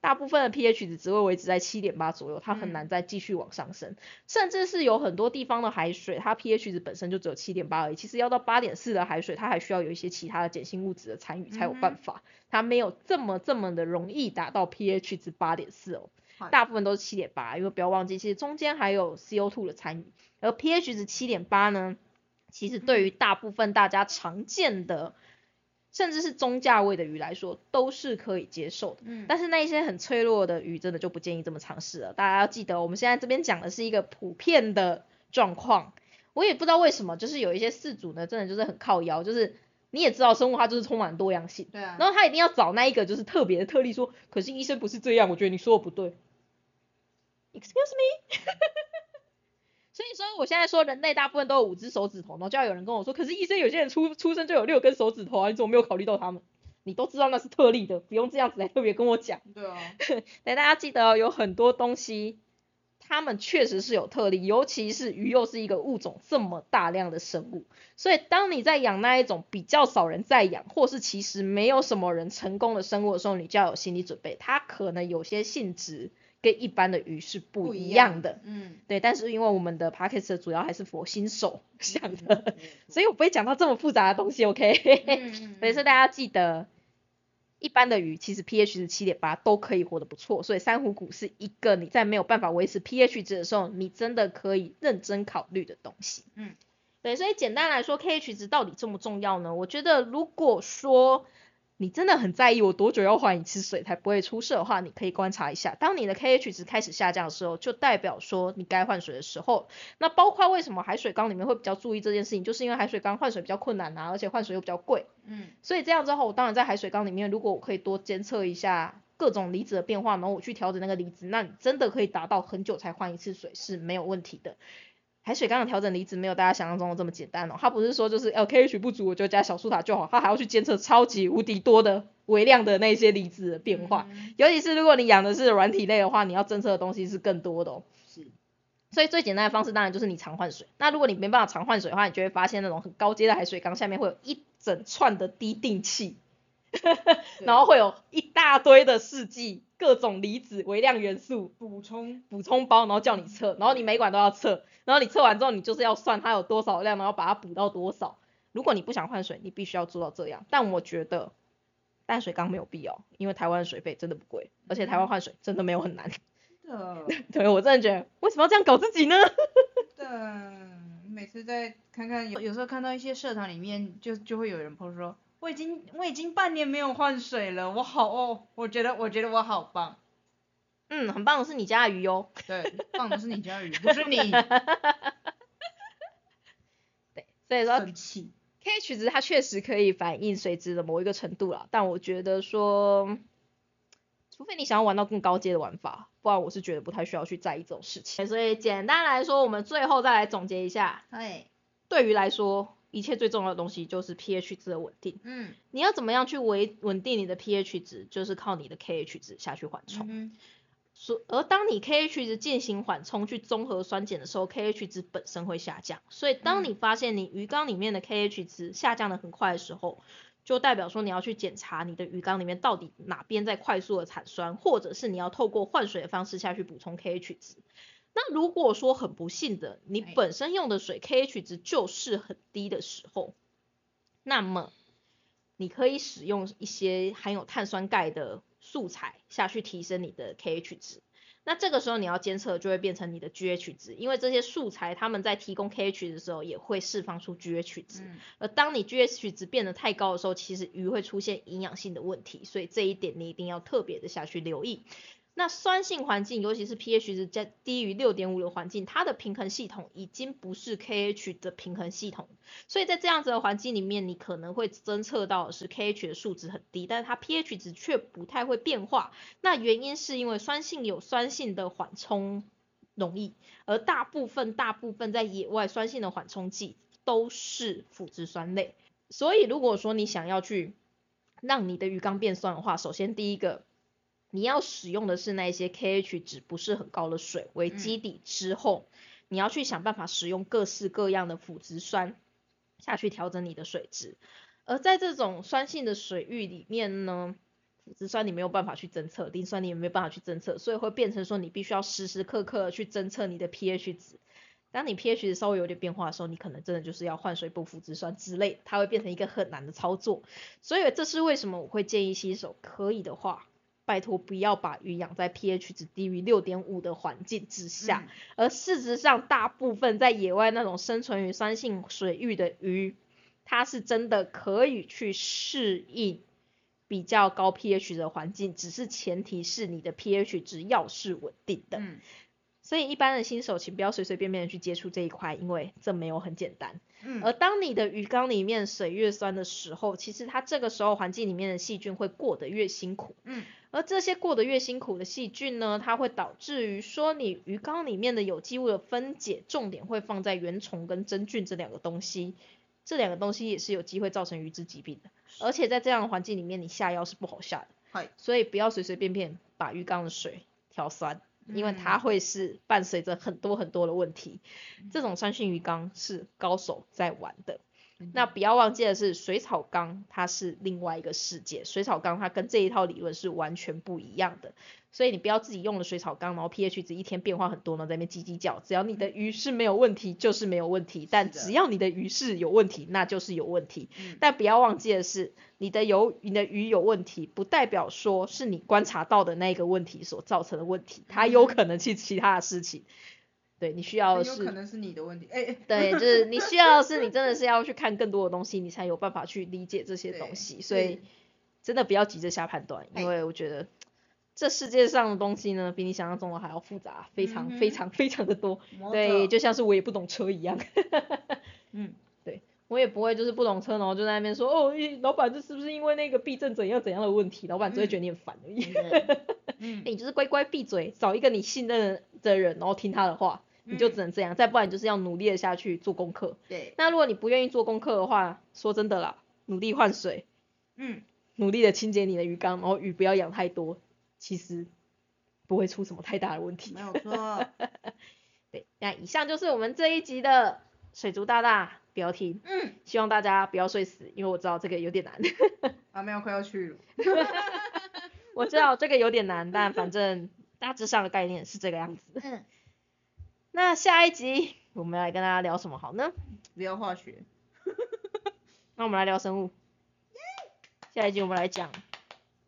大部分的 pH 值只会维持在七点八左右，它很嗯难再继续往上升。甚至是有很多地方的海水，它 pH 值本身就只有七点八而已，其实要到八点四的海水，它还需要有一些其他的碱性物质的参与才有办嗯法，它没有这么这么的容易达到 pH 值八点四哦。好大部分都是七点八，因为不要忘记，其实中间还有 CO2 的参与，而 pH 值七点八呢，其实对于大部分大家常见的，甚至是中价位的鱼来说，都是可以接受的。嗯，但是那一些很脆弱的鱼，真的就不建议这么尝试了。大家要记得，我们现在这边讲的是一个普遍的状况。我也不知道为什么，就是有一些饲主呢，真的就是很靠腰，就是你也知道生物它就是充满多样性，对啊，然后他一定要找那一个就是特别的特例说，可是医生不是这样，我觉得你说的不对。Excuse me。所以说，我现在说人类大部分都有五只手指头，然后就要有人跟我说，可是医生有些人出出生就有六根手指头啊，你怎么没有考虑到他们？你都知道那是特例的，不用这样子来特别跟我讲。对啊，但大家记得哦、有很多东西，它们确实是有特例，尤其是鱼又是一个物种这么大量的生物，所以当你在养那一种比较少人在养，或是其实没有什么人成功的生物的时候，你就要有心理准备，它可能有些性质跟一般的鱼是不一样的。嗯，对，但是因为我们的 p o c k e t 主要还是佛新手想嗯的，所以我不会讲到这么复杂的东西，OK？嗯 所以是大家记得，一般的鱼其实 pH 值七点八都可以活得不错，所以珊瑚骨是一个你在没有办法维持 pH 值的时候，你真的可以认真考虑的东西。嗯，对，所以简单来说，KH 值到底重不重要呢？我觉得如果说你真的很在意我多久要换一次水才不会出事的话，你可以观察一下，当你的 KH 值开始下降的时候，就代表说你该换水的时候。那包括为什么海水缸里面会比较注意这件事情，就是因为海水缸换水比较困难啊，而且换水又比较贵。嗯所以这样之后，我当然在海水缸里面，如果我可以多监测一下各种离子的变化，然后我去调整那个离子，那你真的可以达到很久才换一次水是没有问题的。海水缸的调整离子没有大家想象中的这么简单哦，它不是说就是 LKH 不足我就加小苏打就好，它还要去监测超级无敌多的微量的那些离子的变化。嗯尤其是如果你养的是软体类的话，你要侦测的东西是更多的哦。是，所以最简单的方式当然就是你常换水。那如果你没办法常换水的话，你就会发现那种很高阶的海水缸下面会有一整串的滴定器，然后会有一大堆的试剂、各种离子、微量元素补充，补充包，然后叫你测，然后你每管都要测，然后你测完之后，你就是要算它有多少量，然后把它补到多少。如果你不想换水，你必须要做到这样。但我觉得淡水缸没有必要，因为台湾的水费真的不贵，而且台湾换水真的没有很难。的，对我真的觉得为什么要这样搞自己呢？的，每次在看看有有时候看到一些社团里面，就就会有人 po 说，我已经我已经半年没有换水了，我好哦，我觉得我觉得我好棒，嗯，很棒的是你家的鱼哦。对，棒的是你家的鱼，不是你，对所以说生气，KH 值它确实可以反映水质的某一个程度啦，但我觉得说，除非你想要玩到更高阶的玩法，不然我是觉得不太需要去在意这种事情。所以简单来说，我们最后再来总结一下，对，对于来说，一切最重要的东西就是 pH 值的稳定。嗯，你要怎么样去维稳定你的 pH 值，就是靠你的 KH 值下去缓冲。嗯所而当你 KH 值进行缓冲去综合酸碱的时候，KH 值本身会下降。所以当你发现你鱼缸里面的 KH 值下降的很快的时候，就代表说你要去检查你的鱼缸里面到底哪边在快速的产酸，或者是你要透过换水的方式下去补充 KH 值。那如果说很不幸的，你哎本身用的水 KH 值就是很低的时候，那么你可以使用一些含有碳酸钙的素材下去提升你的 KH 值。那这个时候你要监测就会变成你的 GH 值，因为这些素材他们在提供 KH 的时候也会释放出 GH 值。嗯而当你 GH 值变得太高的时候，其实鱼会出现营养性的问题，所以这一点你一定要特别的下去留意。那酸性环境，尤其是 pH 值在低于六点五的环境，它的平衡系统已经不是 KH 的平衡系统，所以在这样子的环境里面，你可能会侦测到的是 KH 的数值很低，但是它 pH 值却不太会变化。那原因是因为酸性有酸性的缓冲容易，而大部分大部分在野外酸性的缓冲剂都是腐殖酸类，所以如果说你想要去让你的鱼缸变酸的话，首先第一个你要使用的是那些 KH 值不是很高的水为基底之后，你要去想办法使用各式各样的腐殖酸下去调整你的水质，而在这种酸性的水域里面呢。腐殖酸你没有办法去侦测，磷酸你也没有办法去侦测，所以会变成说你必须要时时刻刻去侦测你的 pH 值。当你 pH 值稍微有点变化的时候，你可能真的就是要换水补腐殖酸之类，它会变成一个很难的操作。所以这是为什么我会建议新手可以的话，拜托不要把鱼养在 pH 值低于六点五的环境之下。而事实上，大部分在野外那种生存于酸性水域的鱼，它是真的可以去适应。比较高 pH 的环境，只是前提是你的 pH 值要是稳定的。嗯。所以一般的新手，请不要随随便便的去接触这一块，因为这没有很简单。嗯。而当你的鱼缸里面水越酸的时候，其实它这个时候环境里面的细菌会过得越辛苦。嗯。而这些过得越辛苦的细菌呢，它会导致于说你鱼缸里面的有机物的分解，重点会放在原虫跟真菌这两个东西。这两个东西也是有机会造成鱼质疾病的。而且在这样的环境里面，你下药是不好下的，所以不要随随便便把鱼缸的水调酸，因为它会是伴随着很多很多的问题。这种酸性鱼缸是高手在玩的。那不要忘记的是，水草缸它是另外一个世界，水草缸它跟这一套理论是完全不一样的。所以你不要自己用了水草缸，然后 pH 值一天变化很多呢，在那边叽叽叫。只要你的鱼是没有问题，就是没有问题。但只要你的鱼是有问题，那就是有问题。但不要忘记的是，你的有你的鱼有问题，不代表说是你观察到的那个问题所造成的问题，它有可能是其他的事情。对你需要的是，有可能是你的问题。哎 对，就是你需要的是，你真的是要去看更多的东西，你才有办法去理解这些东西。所以真的不要急着下判断，因为我觉得。这世界上的东西呢，比你想象中的还要复杂，非常非常非常的多。对，就像是我也不懂车一样。嗯，对，我也不会就是不懂车，然后就在那边说，哦，老板，这是不是因为那个避震怎样怎样的问题？老板只会觉得你很烦而已。嗯，你就是乖乖闭嘴，找一个你信任的人，然后听他的话，你就只能这样。再不然就是要努力的下去做功课。对。那如果你不愿意做功课的话，说真的啦，努力换水，嗯，努力的清洁你的鱼缸，然后鱼不要养太多。其实不会出什么太大的问题。没有错。对，那以上就是我们这一集的水族大大标题。嗯。希望大家不要睡死，因为我知道这个有点难。啊，没有，快要去了。我知道这个有点难，但反正大致上的概念是这个样子。嗯。那下一集我们来跟大家聊什么好呢？聊化学。那我们来聊生物。下一集我们来讲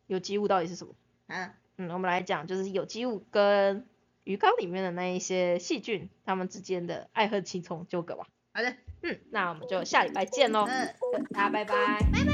有机物到底是什么。啊。嗯，我们来讲，就是有机物跟鱼缸里面的那一些细菌，它们之间的爱恨情仇纠葛吧。好的，嗯，那我们就下礼拜见喽。嗯，大家拜拜。拜拜。